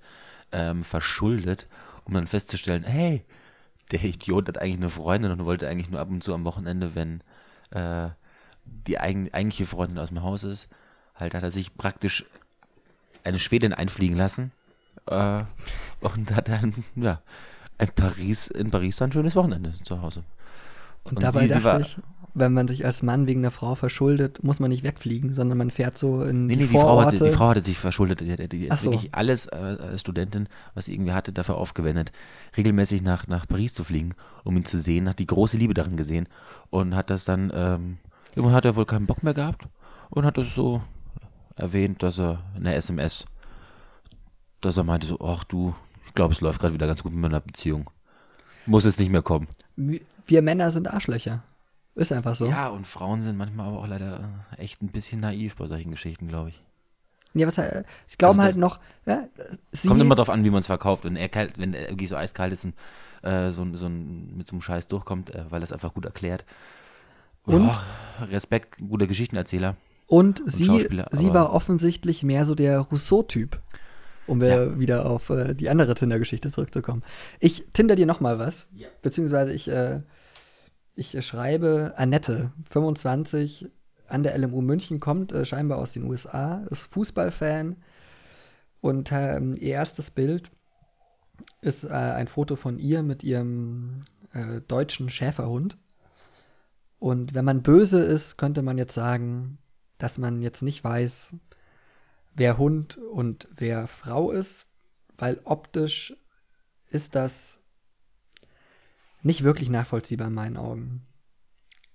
ähm, verschuldet, um dann festzustellen, hey, der Idiot hat eigentlich eine Freundin und wollte eigentlich nur ab und zu am Wochenende, wenn äh, die eigen, eigentliche Freundin aus dem Haus ist, halt hat er sich praktisch eine Schwedin einfliegen lassen äh, und hat dann, ja, in Paris, in Paris ein schönes Wochenende zu Hause. Und, Und dabei sie- sie dachte war- ich, wenn man sich als Mann wegen einer Frau verschuldet, muss man nicht wegfliegen, sondern man fährt so in Nee, die nee, die Frau, hatte, Vororte. die Frau hatte sich verschuldet. Die, die, die hat so. wirklich alles äh, als Studentin, was sie irgendwie hatte, dafür aufgewendet, regelmäßig nach, nach Paris zu fliegen, um ihn zu sehen, hat die große Liebe darin gesehen und hat das dann, ähm, irgendwann hat er wohl keinen Bock mehr gehabt und hat das so erwähnt, dass er in der SMS, dass er meinte so, ach du, ich glaube, es läuft gerade wieder ganz gut mit meiner Beziehung. Muss es nicht mehr kommen. Wir- Männer sind Arschlöcher. Ist einfach so. Ja, und Frauen sind manchmal aber auch leider äh, echt ein bisschen naiv bei solchen Geschichten, glaube ich. Ja, was, äh, sie glauben Also halt noch, ja, sie, Kommt immer drauf an, wie man es verkauft. Wenn er kalt, wenn er irgendwie so eiskalt ist und äh, so, so mit so einem Scheiß durchkommt, äh, weil er es einfach gut erklärt. Und? Respekt, guter Geschichtenerzähler. Und sie, Schauspieler, sie aber- war offensichtlich mehr so der Rousseau-Typ. Um wir wieder auf äh, die andere Tinder-Geschichte zurückzukommen. Ich tinder dir noch mal was. Ja. Beziehungsweise ich, äh, ich schreibe Annette, 25, an der LMU München, kommt äh, scheinbar aus den USA, ist Fußballfan. Und ähm, ihr erstes Bild ist äh, ein Foto von ihr mit ihrem äh, deutschen Schäferhund. Und wenn man böse ist, könnte man jetzt sagen, dass man jetzt nicht weiß, wer Hund und wer Frau ist, weil optisch ist das nicht wirklich nachvollziehbar in meinen Augen.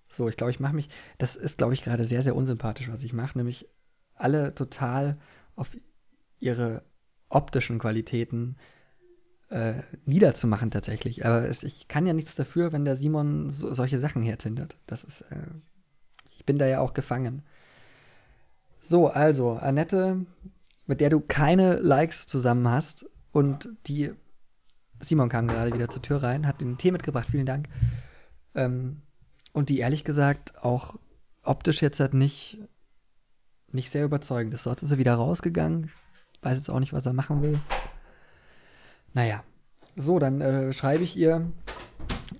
So, ich glaube, ich mache mich, das ist, glaube ich, gerade sehr, sehr unsympathisch, was ich mache, nämlich alle total auf ihre optischen Qualitäten äh, niederzumachen tatsächlich. Aber es, ich kann ja nichts dafür, wenn der Simon so, solche Sachen hertindert. Das ist, äh, ich bin da ja auch gefangen. So, also, Annette, mit der du keine Likes zusammen hast und die, Simon kam gerade wieder zur Tür rein, hat den Tee mitgebracht, vielen Dank. Ähm, und die ehrlich gesagt auch optisch jetzt halt nicht, nicht sehr überzeugend ist. Dort ist er wieder rausgegangen. Weiß jetzt auch nicht, was er machen will. Naja. So, dann äh, schreibe ich ihr.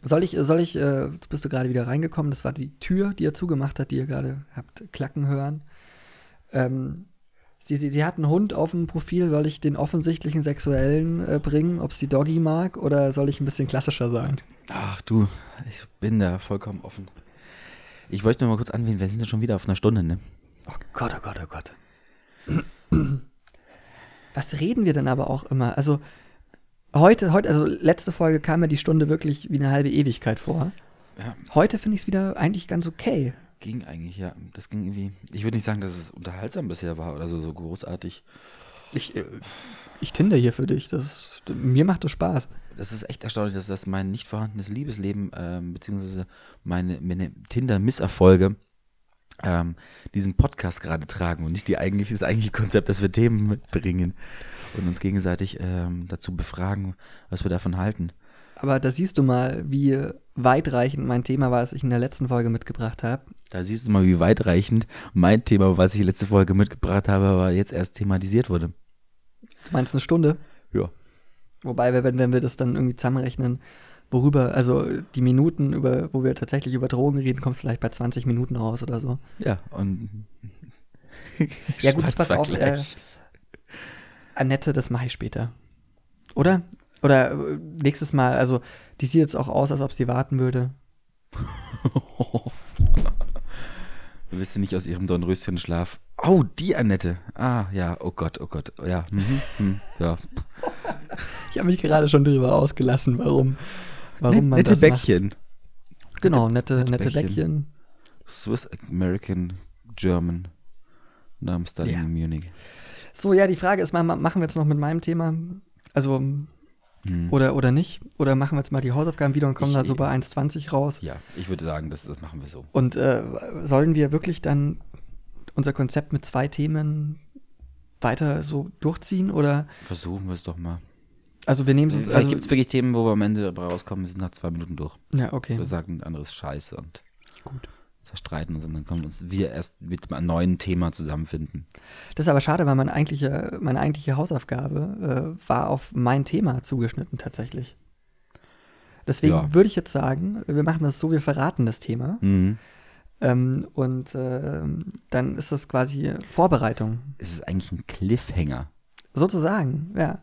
Soll ich, soll ich, äh, bist du gerade wieder reingekommen? Das war die Tür, die er zugemacht hat, die ihr gerade habt klacken hören. Ähm, sie, sie, sie hat einen Hund auf dem Profil. Soll ich den offensichtlichen Sexuellen äh, bringen, ob sie Doggy mag, oder soll ich ein bisschen klassischer sein? Ach du, ich bin da vollkommen offen. Ich wollte nur mal kurz anwählen, wir sind ja schon wieder auf einer Stunde, ne? Oh Gott, oh Gott, oh Gott. Was reden wir denn aber auch immer? Also heute, heute, also letzte Folge kam mir die Stunde wirklich wie eine halbe Ewigkeit vor. Ja, Heute finde ich es wieder eigentlich ganz okay. Ging eigentlich, ja. Das ging irgendwie. Ich würde nicht sagen, dass es unterhaltsam bisher war oder so, so großartig. Ich, äh, ich tinder hier für dich. Das ist, mir macht das Spaß. Das ist echt erstaunlich, dass das mein nicht vorhandenes Liebesleben, ähm, beziehungsweise meine, meine Tinder-Misserfolge, ähm, diesen Podcast gerade tragen und nicht die eigentliche, das eigentliche Konzept, dass wir Themen mitbringen und uns gegenseitig ähm, dazu befragen, was wir davon halten. Aber da siehst du mal, wie weitreichend mein Thema war, das ich in der letzten Folge mitgebracht habe. Da siehst du mal, wie weitreichend mein Thema, was ich letzte Folge mitgebracht habe, aber jetzt erst thematisiert wurde. Du meinst eine Stunde? Ja. Wobei, wir- wenn, wenn wir das dann irgendwie zusammenrechnen, worüber, also die Minuten, über, wo wir tatsächlich über Drogen reden, kommst du vielleicht bei 20 Minuten raus oder so. Ja, und. Ja, gut, das passt auf, Schwarzvergleich. Annette, das mache ich später. Oder? Oder äh, nächstes Mal, also die sieht jetzt auch aus, als ob sie warten würde. Du bist ja nicht aus ihrem Dornröschenschlaf. Oh, die Annette. Ah, ja, oh Gott, oh Gott. Ja, mhm, hm, ja. Ich habe mich gerade schon darüber ausgelassen, warum, warum man Nette das Bäckchen. macht. Genau, nette, nette nette Bäckchen. Bäckchen. Swiss American German. Namens Studying Ja. in Munich. So, ja, die Frage ist machen wir jetzt noch mit meinem Thema, also, Hm. oder, oder nicht? Oder machen wir jetzt mal die Hausaufgaben wieder und kommen Ich- da so bei 1,20 raus? Ja, ich würde sagen, das, das machen wir so. Und äh, sollen wir wirklich dann unser Konzept mit zwei Themen weiter so durchziehen? Oder, Versuchen wir es doch mal. also wir nehmen es, Vielleicht also, gibt es wirklich Themen, wo wir am Ende dabei rauskommen, wir sind nach zwei Minuten durch. ja, okay. Wir sagen ein anderes Scheiße und Gut. Und dann können wir uns wir erst mit einem neuen Thema zusammenfinden. Das ist aber schade, weil meine eigentliche, meine eigentliche Hausaufgabe äh, war auf mein Thema zugeschnitten tatsächlich. Deswegen Ja. würde ich jetzt sagen, wir machen das so, wir verraten das Thema. Mhm. Ähm, und ähm, dann ist das quasi Vorbereitung. Es ist eigentlich ein Cliffhanger. Sozusagen, ja.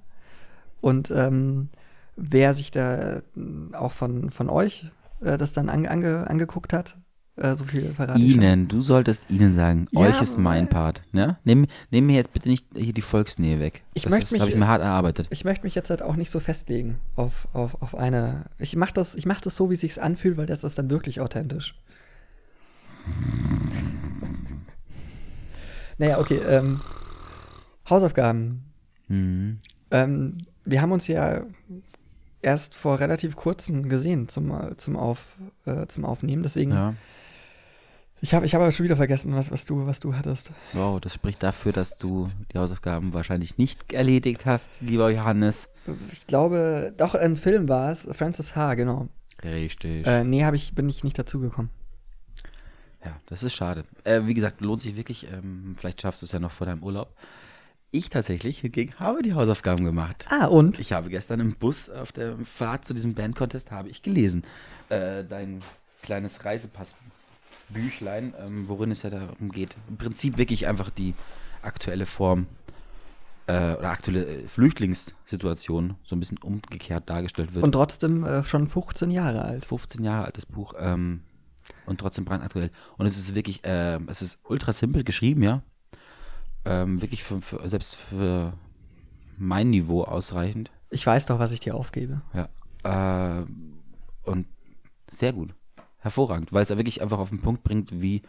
Und ähm, wer sich da äh, auch von, von euch äh, das dann ange, ange, angeguckt hat, äh, so viel verrate ich schon. Ihnen, du solltest Ihnen sagen, Ja, euch ist mein Part. Ne? Nimm, nimm mir jetzt bitte nicht hier die Volksnähe weg. Ich das möchte mich- habe ich mir hart erarbeitet. Ich möchte mich jetzt halt auch nicht so festlegen auf, auf, auf eine. Ich mache das, ich mach das so, wie es sich anfühlt, weil das ist dann wirklich authentisch. Naja, okay. Ähm, Hausaufgaben. Mhm. Ähm, wir haben uns ja erst vor relativ kurzem gesehen zum, zum, Auf, äh, zum Aufnehmen. Deswegen, Ja. Ich habe ich hab aber schon wieder vergessen, was, was, du, was du hattest. Wow, das spricht dafür, dass du die Hausaufgaben wahrscheinlich nicht erledigt hast, lieber Johannes. Ich glaube, doch ein Film war es. Francis H., genau. Richtig. Äh, nee, hab ich, bin ich nicht dazugekommen. Ja, das ist schade. Äh, wie gesagt, lohnt sich wirklich. Ähm, vielleicht schaffst du es ja noch vor deinem Urlaub. Ich tatsächlich hingegen habe die Hausaufgaben gemacht. Ah, und? Ich habe gestern im Bus auf der Fahrt zu diesem Bandcontest habe ich gelesen. Äh, dein kleines Reisepassbüchlein, ähm, worin es ja darum geht. Im Prinzip wirklich einfach die aktuelle Form äh, oder aktuelle äh, Flüchtlingssituation so ein bisschen umgekehrt dargestellt wird. Und trotzdem äh, schon 15 Jahre alt. 15 Jahre altes Buch ähm, und trotzdem brandaktuell. Und es ist wirklich, äh, es ist ultra simpel geschrieben, ja. Ähm, wirklich für, für, selbst für mein Niveau ausreichend. Ich weiß doch, was ich dir aufgebe. Ja. Äh, und sehr gut. Hervorragend, weil es ja wirklich einfach auf den Punkt bringt, wie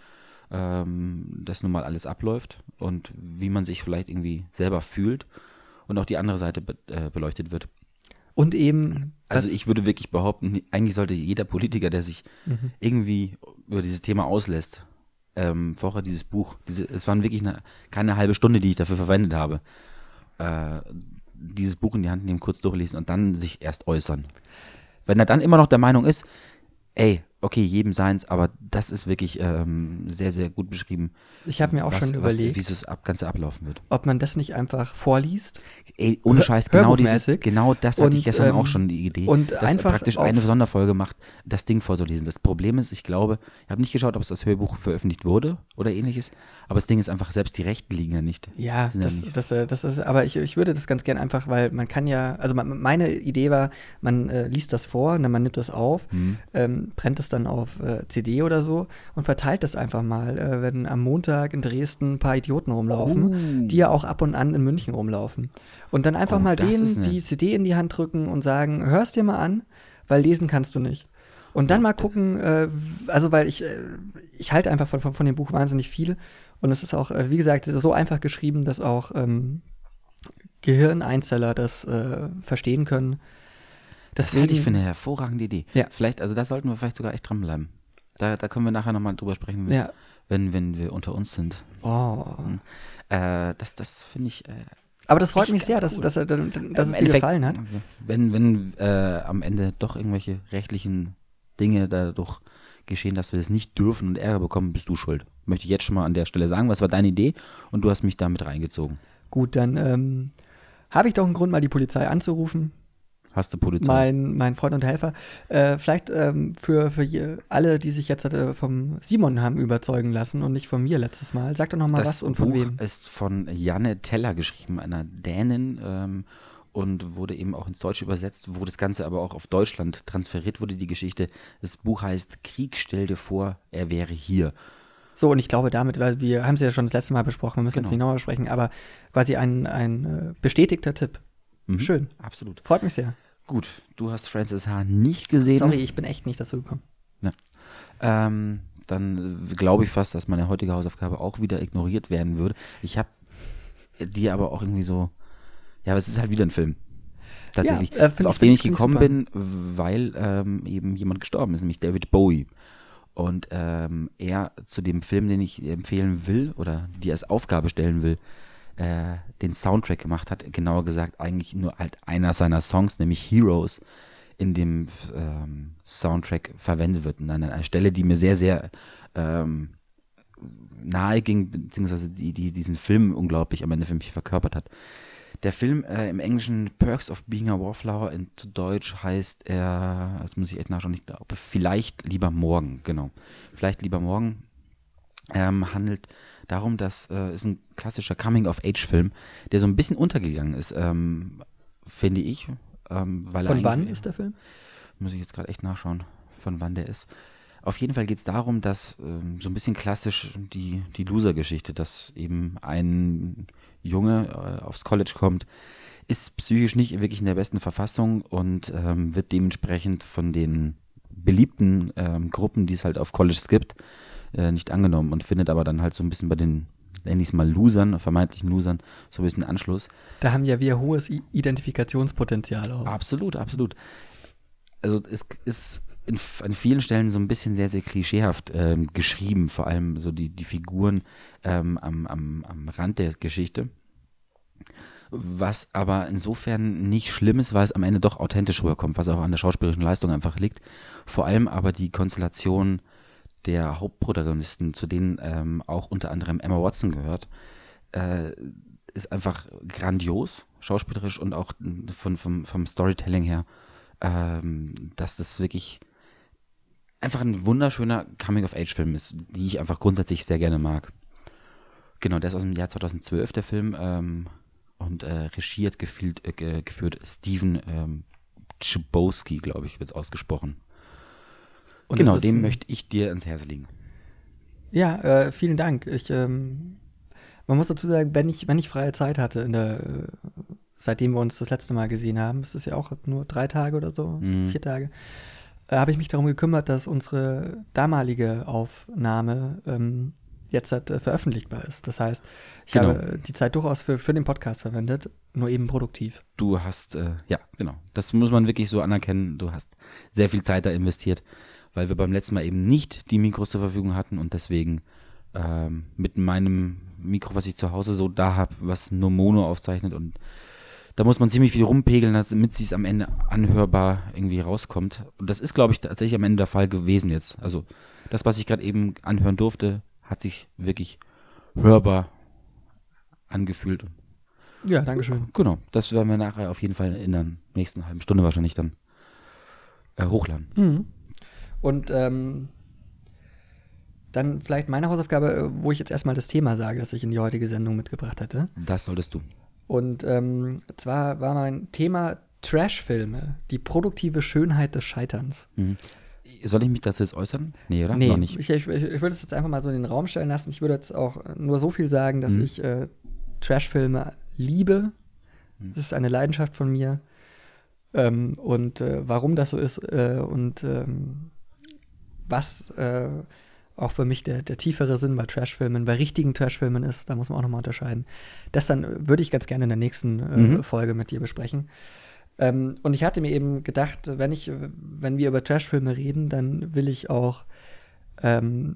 ähm, das nun mal alles abläuft und wie man sich vielleicht irgendwie selber fühlt und auch die andere Seite be äh, beleuchtet wird. Und eben. Also ich würde wirklich behaupten, eigentlich sollte jeder Politiker, der sich Mhm. irgendwie über dieses Thema auslässt, ähm, vorher dieses Buch, diese, es waren wirklich eine, keine halbe Stunde, die ich dafür verwendet habe, äh, dieses Buch in die Hand nehmen, kurz durchlesen und dann sich erst äußern. Wenn er dann immer noch der Meinung ist, ey, okay, jedem seins, aber das ist wirklich ähm, sehr, sehr gut beschrieben, Ich habe mir auch was, schon überlegt, wie das ab, Ganze ablaufen wird. ob man das nicht einfach vorliest Ey, ohne Scheiß, genau, dieses, genau das hatte Und, ich gestern ähm, auch schon die Idee, und dass einfach praktisch eine Sonderfolge macht, das Ding vorzulesen. Das Problem ist, ich glaube, ich habe nicht geschaut, ob es das Hörbuch veröffentlicht wurde oder ähnliches, aber das Ding ist einfach, selbst die Rechten liegen ja nicht. Ja, Sind ja das, nicht- das, äh, das ist, aber ich, ich würde das ganz gern einfach, weil man kann ja, also man, meine Idee war, man äh, liest das vor, ne, man nimmt das auf, Hm. ähm, brennt dann auf äh, CD oder so und verteilt das einfach mal, äh, wenn am Montag in Dresden ein paar Idioten rumlaufen, Oh. die ja auch ab und an in München rumlaufen. Und dann einfach Oh, mal denen die CD in die Hand drücken und sagen, hör's dir mal an, weil lesen kannst du nicht. Und dann mal gucken, äh, also weil ich, äh, ich halte einfach von, von, von dem Buch wahnsinnig viel. Und es ist auch, äh, wie gesagt, es ist so einfach geschrieben, dass auch ähm, Gehirneinzeller das äh, verstehen können. Das halte ich für eine hervorragende Idee. Ja. Vielleicht, also da sollten wir vielleicht sogar echt dranbleiben. Da, da können wir nachher nochmal drüber sprechen, Ja. wenn, wenn wir unter uns sind. Oh. Äh, das das finde ich äh, Aber das freut mich sehr, dass, cool. dass, er- dass es Im dir Endeffekt, gefallen hat. Wenn, wenn äh, am Ende doch irgendwelche rechtlichen Dinge dadurch geschehen, dass wir das nicht dürfen und Ärger bekommen, bist du schuld. Möchte ich jetzt schon mal an der Stelle sagen, was war deine Idee und du hast mich damit reingezogen. Gut, dann ähm, habe ich doch einen Grund, mal die Polizei anzurufen. Hast du Polizei? Mein, mein Freund und Helfer. Äh, vielleicht ähm, für, für je- alle, die sich jetzt äh, vom Simon haben überzeugen lassen und nicht von mir letztes Mal. Sag doch noch mal das was und von Buch wem. ist von Janne Teller geschrieben, einer Dänin, ähm, und wurde eben auch ins Deutsche übersetzt, wo das Ganze aber auch auf Deutschland transferiert wurde, die Geschichte. Das Buch heißt Krieg, stell dir vor, er wäre hier. So, und ich glaube damit, weil wir haben es ja schon das letzte Mal besprochen, wir müssen jetzt Genau. nicht nochmal besprechen, aber quasi ein, ein äh, bestätigter Tipp. Mhm. Schön. Absolut. Freut mich sehr. Gut, du hast Francis H. nicht gesehen. Sorry, ich bin echt nicht dazu gekommen. Ähm, dann äh, glaube ich fast, dass meine heutige Hausaufgabe auch wieder ignoriert werden würde. Ich habe die aber auch irgendwie so, ja, aber es ist halt wieder ein Film. Tatsächlich. Ja, äh, auf ich- den ich gekommen super. bin, weil ähm, eben jemand gestorben ist, nämlich David Bowie. Und ähm, er zu dem Film, den ich empfehlen will oder die als Aufgabe stellen will, äh, den Soundtrack gemacht hat. Genauer gesagt eigentlich nur halt einer seiner Songs, nämlich Heroes, in dem ähm, Soundtrack verwendet wird. Und an einer Stelle, die mir sehr, sehr ähm, nahe ging, beziehungsweise die, die diesen Film unglaublich am Ende für mich verkörpert hat. Der Film äh, im Englischen Perks of Being a Wallflower, in, zu Deutsch heißt er, das muss ich echt nachschauen, ich vielleicht lieber morgen, genau. Vielleicht lieber morgen ähm, handelt darum, dass äh, ist ein klassischer Coming-of-Age-Film, der so ein bisschen untergegangen ist, ähm, finde ich. Ähm, weil Von wann ist der Film? muss ich jetzt gerade echt nachschauen, von wann der ist. Auf jeden Fall geht es darum, dass ähm, so ein bisschen klassisch die, die Loser-Geschichte, dass eben ein Junge äh, aufs College kommt, ist psychisch nicht wirklich in der besten Verfassung und ähm, wird dementsprechend von den beliebten ähm, Gruppen, die es halt auf Colleges gibt, äh, nicht angenommen und findet aber dann halt so ein bisschen bei den, nenn ich es mal Losern, vermeintlichen Losern, so ein bisschen Anschluss. Da haben ja wir hohes Identifikationspotenzial auch. Absolut, absolut. Also es ist in, an vielen Stellen so ein bisschen sehr, sehr klischeehaft ähm, geschrieben, vor allem so die, die Figuren ähm, am, am, am Rand der Geschichte. Was aber insofern nicht schlimm ist, weil es am Ende doch authentisch rüberkommt, was auch an der schauspielerischen Leistung einfach liegt. Vor allem aber die Konstellation der Hauptprotagonisten, zu denen ähm, auch unter anderem Emma Watson gehört, äh, ist einfach grandios, schauspielerisch und auch von, vom, vom Storytelling her, ähm, dass das wirklich einfach ein wunderschöner Coming-of-Age-Film ist, die ich einfach grundsätzlich sehr gerne mag. Genau, der ist aus dem Jahr 2012, der Film, ähm, und äh, regiert gefühlt, äh, geführt Steven ähm, Chbosky, glaube ich, wird es ausgesprochen. Und genau, dem möchte ich dir ins Herz legen. Ja, äh, vielen Dank. Ich, ähm, man muss dazu sagen, wenn ich, wenn ich freie Zeit hatte, in der, äh, seitdem wir uns das letzte Mal gesehen haben, es ist ja auch nur drei Tage oder so, mhm. vier Tage, äh, habe ich mich darum gekümmert, dass unsere damalige Aufnahme ähm, jetzt halt, äh, veröffentlichbar ist. Das heißt, ich genau. habe die Zeit durchaus für, für den Podcast verwendet, nur eben produktiv. Du hast, äh, ja, genau. Das muss man wirklich so anerkennen. Du hast sehr viel Zeit da investiert, weil wir beim letzten Mal eben nicht die Mikros zur Verfügung hatten und deswegen ähm, mit meinem Mikro, was ich zu Hause so da habe, was nur Mono aufzeichnet und da muss man ziemlich viel rumpegeln, damit es am Ende anhörbar irgendwie rauskommt. Und das ist, glaube ich, tatsächlich am Ende der Fall gewesen jetzt. Also das, was ich gerade eben anhören durfte, hat sich wirklich hörbar angefühlt. Ja, danke schön. Genau, das werden wir nachher auf jeden Fall in der nächsten halben Stunde wahrscheinlich dann äh, hochladen. Mhm. Und ähm, dann vielleicht meine Hausaufgabe, äh, wo ich jetzt erstmal das Thema sage, das ich in die heutige Sendung mitgebracht hatte. Das solltest du. Und ähm, zwar war mein Thema Trashfilme, die produktive Schönheit des Scheiterns. Mhm. Soll ich mich dazu jetzt äußern? Nee, oder? Nee, Noch nicht. Ich, ich, ich würde es jetzt einfach mal so in den Raum stellen lassen. Ich würde jetzt auch nur so viel sagen, dass mhm. ich äh, Trashfilme liebe. Mhm. Das ist eine Leidenschaft von mir. Ähm, und äh, warum das so ist äh, und ähm, was äh, auch für mich der, der tiefere Sinn bei Trashfilmen, bei richtigen Trashfilmen ist, da muss man auch nochmal unterscheiden. Das dann würde ich ganz gerne in der nächsten äh, mhm. Folge mit dir besprechen. Ähm, und ich hatte mir eben gedacht, wenn ich, wenn wir über Trashfilme reden, dann will ich auch ähm,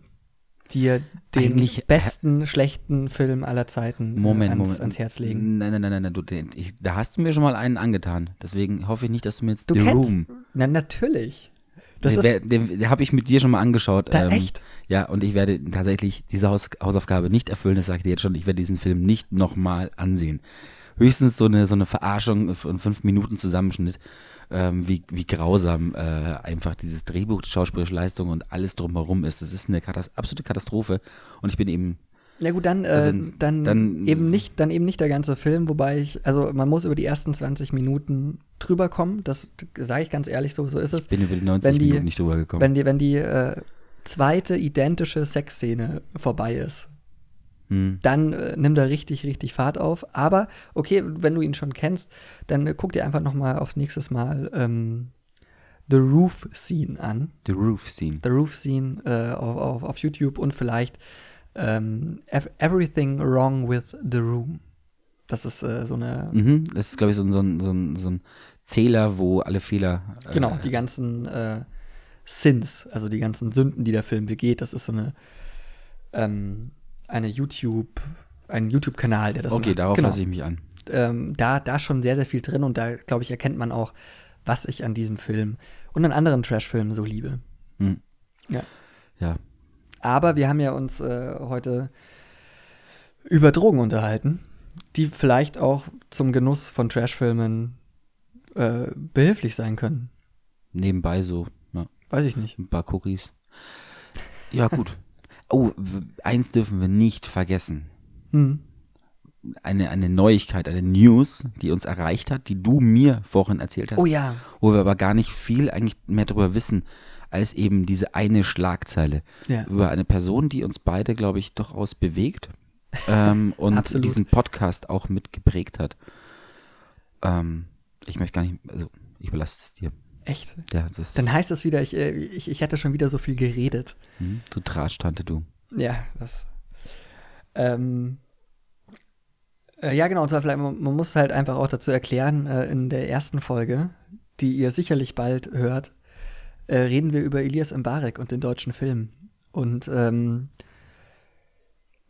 dir den Eigentlich, besten schlechten Film aller Zeiten äh, Moment, ans, Moment. ans Herz legen. Nein, nein, nein, nein, du, den, ich, da hast du mir schon mal einen angetan. Deswegen hoffe ich nicht, dass du mir jetzt du The kennst, Room. Na, natürlich. Das nee, ist, den, den habe ich mit dir schon mal angeschaut. Da, ähm, echt? Ja, und ich werde tatsächlich diese Haus, Hausaufgabe nicht erfüllen, das sage ich dir jetzt schon. Ich werde diesen Film nicht nochmal ansehen höchstens so eine, so eine Verarschung von fünf Minuten Zusammenschnitt, ähm, wie, wie grausam äh, einfach dieses Drehbuch, die schauspielerische Leistung und alles drumherum ist. Das ist eine Katast absolute Katastrophe und ich bin eben ja gut, dann, äh, also, dann, dann, eben nicht, dann eben nicht der ganze Film, wobei ich, also man muss über die ersten 20 Minuten drüber kommen, das sage ich ganz ehrlich, so, so ist es. Ich bin über die 90 die, Minuten nicht drüber gekommen. Wenn die, wenn die äh, zweite identische Sexszene vorbei ist, hm. Dann äh, nimmt er richtig, richtig Fahrt auf. Aber okay, wenn du ihn schon kennst, dann äh, guck dir einfach nochmal aufs nächste Mal ähm, The Roof Scene an. The Roof Scene. The Roof Scene äh, auf, auf, auf, YouTube und vielleicht ähm, Everything Wrong with the Room. Das ist äh, so eine. Mhm, das ist, glaube ich, so, so, so, so, ein Zähler, wo alle Fehler. Äh, genau, die ganzen äh, Sins, also die ganzen Sünden, die der Film begeht. Das ist so eine. Ähm, eine YouTube, einen YouTube-Kanal, der das okay, macht. Okay, darauf genau. lasse ich mich an. Ähm, da, da schon sehr, sehr viel drin und da, glaube ich, erkennt man auch, was ich an diesem Film und an anderen Trash-Filmen so liebe. Hm. Ja. Ja. Aber wir haben ja uns äh, heute über Drogen unterhalten, die vielleicht auch zum Genuss von Trash-Filmen äh, behilflich sein können. Nebenbei so, ja. Weiß ich nicht. Ein paar Cookies. Ja, gut. Oh, eins dürfen wir nicht vergessen. Hm. Eine, eine Neuigkeit, eine News, die uns erreicht hat, die du mir vorhin erzählt hast. Oh ja. Wo wir aber gar nicht viel eigentlich mehr darüber wissen, als eben diese eine Schlagzeile. Ja. Über eine Person, die uns beide, glaube ich, durchaus bewegt ähm, und diesen Podcast auch mitgeprägt hat. Ähm, ich möchte gar nicht, also ich überlasse es dir. Echt? Ja, das Dann heißt das wieder, ich, äh, ich, ich hätte schon wieder so viel geredet. Hm, du Drahtstante, du. Ja, das. Ähm, äh, ja, genau, und zwar vielleicht, man, man, muss halt einfach auch dazu erklären, äh, in der ersten Folge, die ihr sicherlich bald hört, äh, reden wir über Elias Mbarek und den deutschen Film. Und ähm,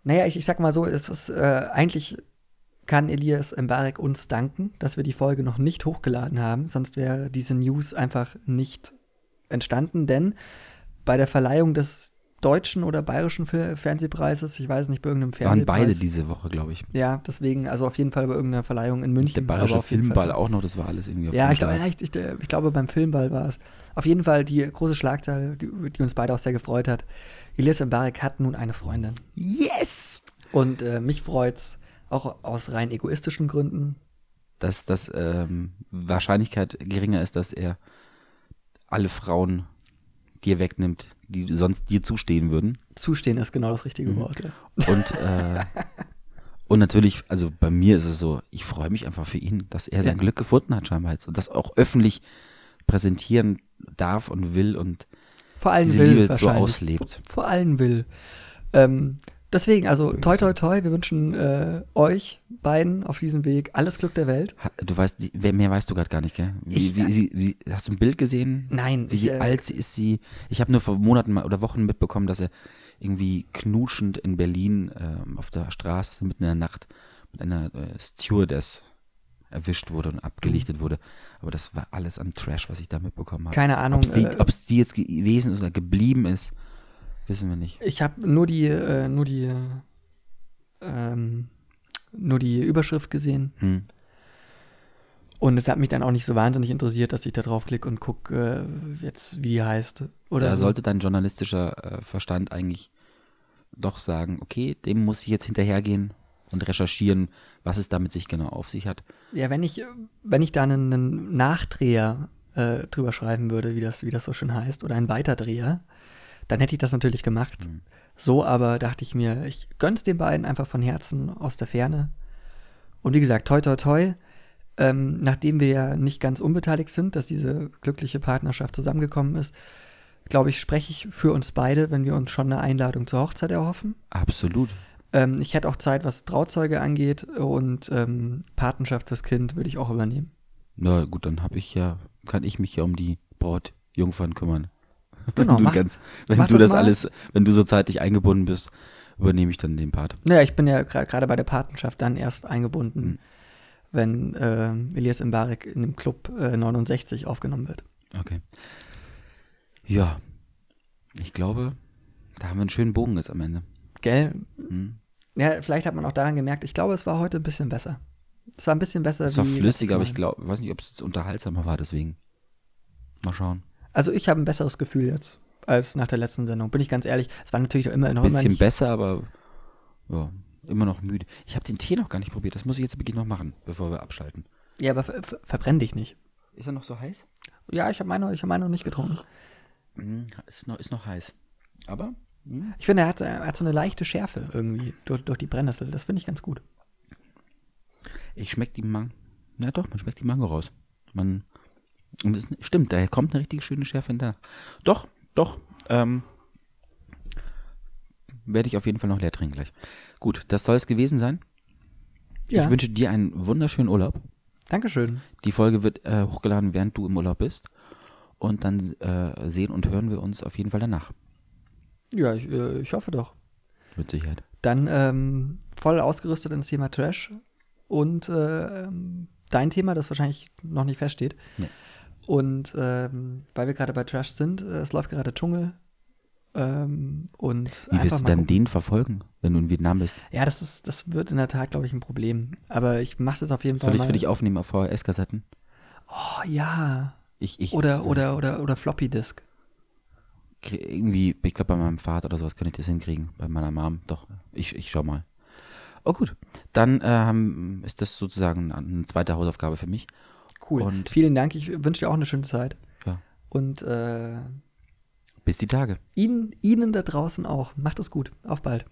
naja, ich, ich sag mal so, es ist äh, eigentlich kann Elias Mbarek uns danken, dass wir die Folge noch nicht hochgeladen haben, sonst wäre diese News einfach nicht entstanden, denn bei der Verleihung des deutschen oder bayerischen Fernsehpreises, ich weiß nicht, bei irgendeinem Fernsehpreis. Waren beide diese Woche, glaube ich. Ja, deswegen, also auf jeden Fall bei irgendeiner Verleihung in München. Der bayerische Filmball auch noch, das war alles irgendwie auf Ja, ich, glaub, ich, ich, ich, glaube beim Filmball war es. Auf jeden Fall die große Schlagzeile, die, die uns beide auch sehr gefreut hat. Elias Mbarek hat nun eine Freundin. Yes! Und äh, mich freut's auch aus rein egoistischen Gründen. Dass das ähm, Wahrscheinlichkeit geringer ist, dass er alle Frauen dir wegnimmt, die sonst dir zustehen würden. Zustehen ist genau das richtige mhm. Wort, ja. Und, äh, und natürlich, also bei mir ist es so, ich freue mich einfach für ihn, dass er sein ja. Glück gefunden hat scheinbar jetzt und das auch öffentlich präsentieren darf und will und vor allem diese will Liebe so auslebt. Vor, vor allem will. Ähm, Deswegen, also toi toi toi, wir wünschen äh, euch beiden auf diesem Weg alles Glück der Welt. Du weißt, mehr weißt du gerade gar nicht, gell? Wie, ich, wie, wie, wie, hast du ein Bild gesehen? Nein. Wie ich, sie äh, alt ist sie? Ich habe nur vor Monaten oder Wochen mitbekommen, dass er irgendwie knuschend in Berlin äh, auf der Straße mitten in der Nacht mit einer äh, Stewardess erwischt wurde und abgelichtet mhm. wurde. Aber das war alles an Trash, was ich da mitbekommen habe. Keine Ahnung. Ob es die, die, jetzt gewesen ist oder geblieben ist. Wissen wir nicht. Ich habe nur die, äh, nur die, ähm, nur die Überschrift gesehen. Hm. Und es hat mich dann auch nicht so wahnsinnig interessiert, dass ich da draufklicke und gucke, äh, jetzt, wie die heißt. Oder da so. sollte dein journalistischer äh, Verstand eigentlich doch sagen, okay, dem muss ich jetzt hinterhergehen und recherchieren, was es damit sich genau auf sich hat. Ja, wenn ich, wenn ich da einen, einen Nachdreher äh, drüber schreiben würde, wie das, wie das so schön heißt, oder einen Weiterdreher, dann hätte ich das natürlich gemacht. Mhm. So aber dachte ich mir, ich gönn's den beiden einfach von Herzen aus der Ferne. Und wie gesagt, toi toi toi, ähm, nachdem wir ja nicht ganz unbeteiligt sind, dass diese glückliche Partnerschaft zusammengekommen ist, glaube ich, spreche ich für uns beide, wenn wir uns schon eine Einladung zur Hochzeit erhoffen. Absolut. Ähm, ich hätte auch Zeit, was Trauzeuge angeht und ähm, Patenschaft fürs Kind würde ich auch übernehmen. Na gut, dann habe ich ja, kann ich mich ja um die Brautjungfern kümmern. Genau, wenn du, mach, ganz, wenn du das, das alles, wenn du so zeitlich eingebunden bist, übernehme ich dann den Part. Naja, ich bin ja gerade bei der Patenschaft dann erst eingebunden, mhm. wenn äh, Elias Mbarek in dem Club äh, 69 aufgenommen wird. Okay. Ja, ich glaube, da haben wir einen schönen Bogen jetzt am Ende. Gell? Mhm. Ja, vielleicht hat man auch daran gemerkt, ich glaube, es war heute ein bisschen besser. Es war ein bisschen besser. Es war flüssiger, aber ich glaube, weiß nicht, ob es unterhaltsamer war, deswegen. Mal schauen. Also ich habe ein besseres Gefühl jetzt als nach der letzten Sendung. Bin ich ganz ehrlich. Es war natürlich auch immer noch bisschen immer nicht besser, aber ja, immer noch müde. Ich habe den Tee noch gar nicht probiert. Das muss ich jetzt wirklich noch machen, bevor wir abschalten. Ja, aber ver ver verbrenn dich nicht. Ist er noch so heiß? Ja, ich habe meine, ich hab meine noch nicht getrunken. Mhm, ist, noch, ist noch heiß. Aber? Mh. Ich finde, er hat, er hat so eine leichte Schärfe irgendwie durch, durch die Brennnessel. Das finde ich ganz gut. Ich schmecke die Mango. Ja doch, man schmeckt die Mango raus. Man und es stimmt, da kommt eine richtig schöne Schärfe hinter. Doch, doch. Ähm, werde ich auf jeden Fall noch leer trinken gleich. Gut, das soll es gewesen sein. Ja. Ich wünsche dir einen wunderschönen Urlaub. Dankeschön. Die Folge wird äh, hochgeladen, während du im Urlaub bist. Und dann äh, sehen und hören wir uns auf jeden Fall danach. Ja, ich, äh, ich hoffe doch. Mit Sicherheit. Dann ähm, voll ausgerüstet ins Thema Trash. Und äh, dein Thema, das wahrscheinlich noch nicht feststeht. Nee. Und ähm, weil wir gerade bei Trash sind, äh, es läuft gerade Dschungel. Ähm, und Wie wirst du dann den verfolgen, wenn du in Vietnam bist? Ja, das ist, das wird in der Tat, glaube ich, ein Problem. Aber ich mache es jetzt auf jeden Soll Fall. Soll ich es für dich aufnehmen auf VHS-Kassetten? Oh ja. Ich, ich, oder, äh, oder, oder, oder Floppy Disk. Irgendwie, ich glaube bei meinem Vater oder sowas kann ich das hinkriegen. Bei meiner Mom. Doch, ich, ich schau mal. Oh gut. Dann ähm, ist das sozusagen eine zweite Hausaufgabe für mich. Cool. Und Vielen Dank. Ich wünsche dir auch eine schöne Zeit. Ja. Und äh, bis die Tage. Ihnen, Ihnen da draußen auch. Macht es gut. Auf bald.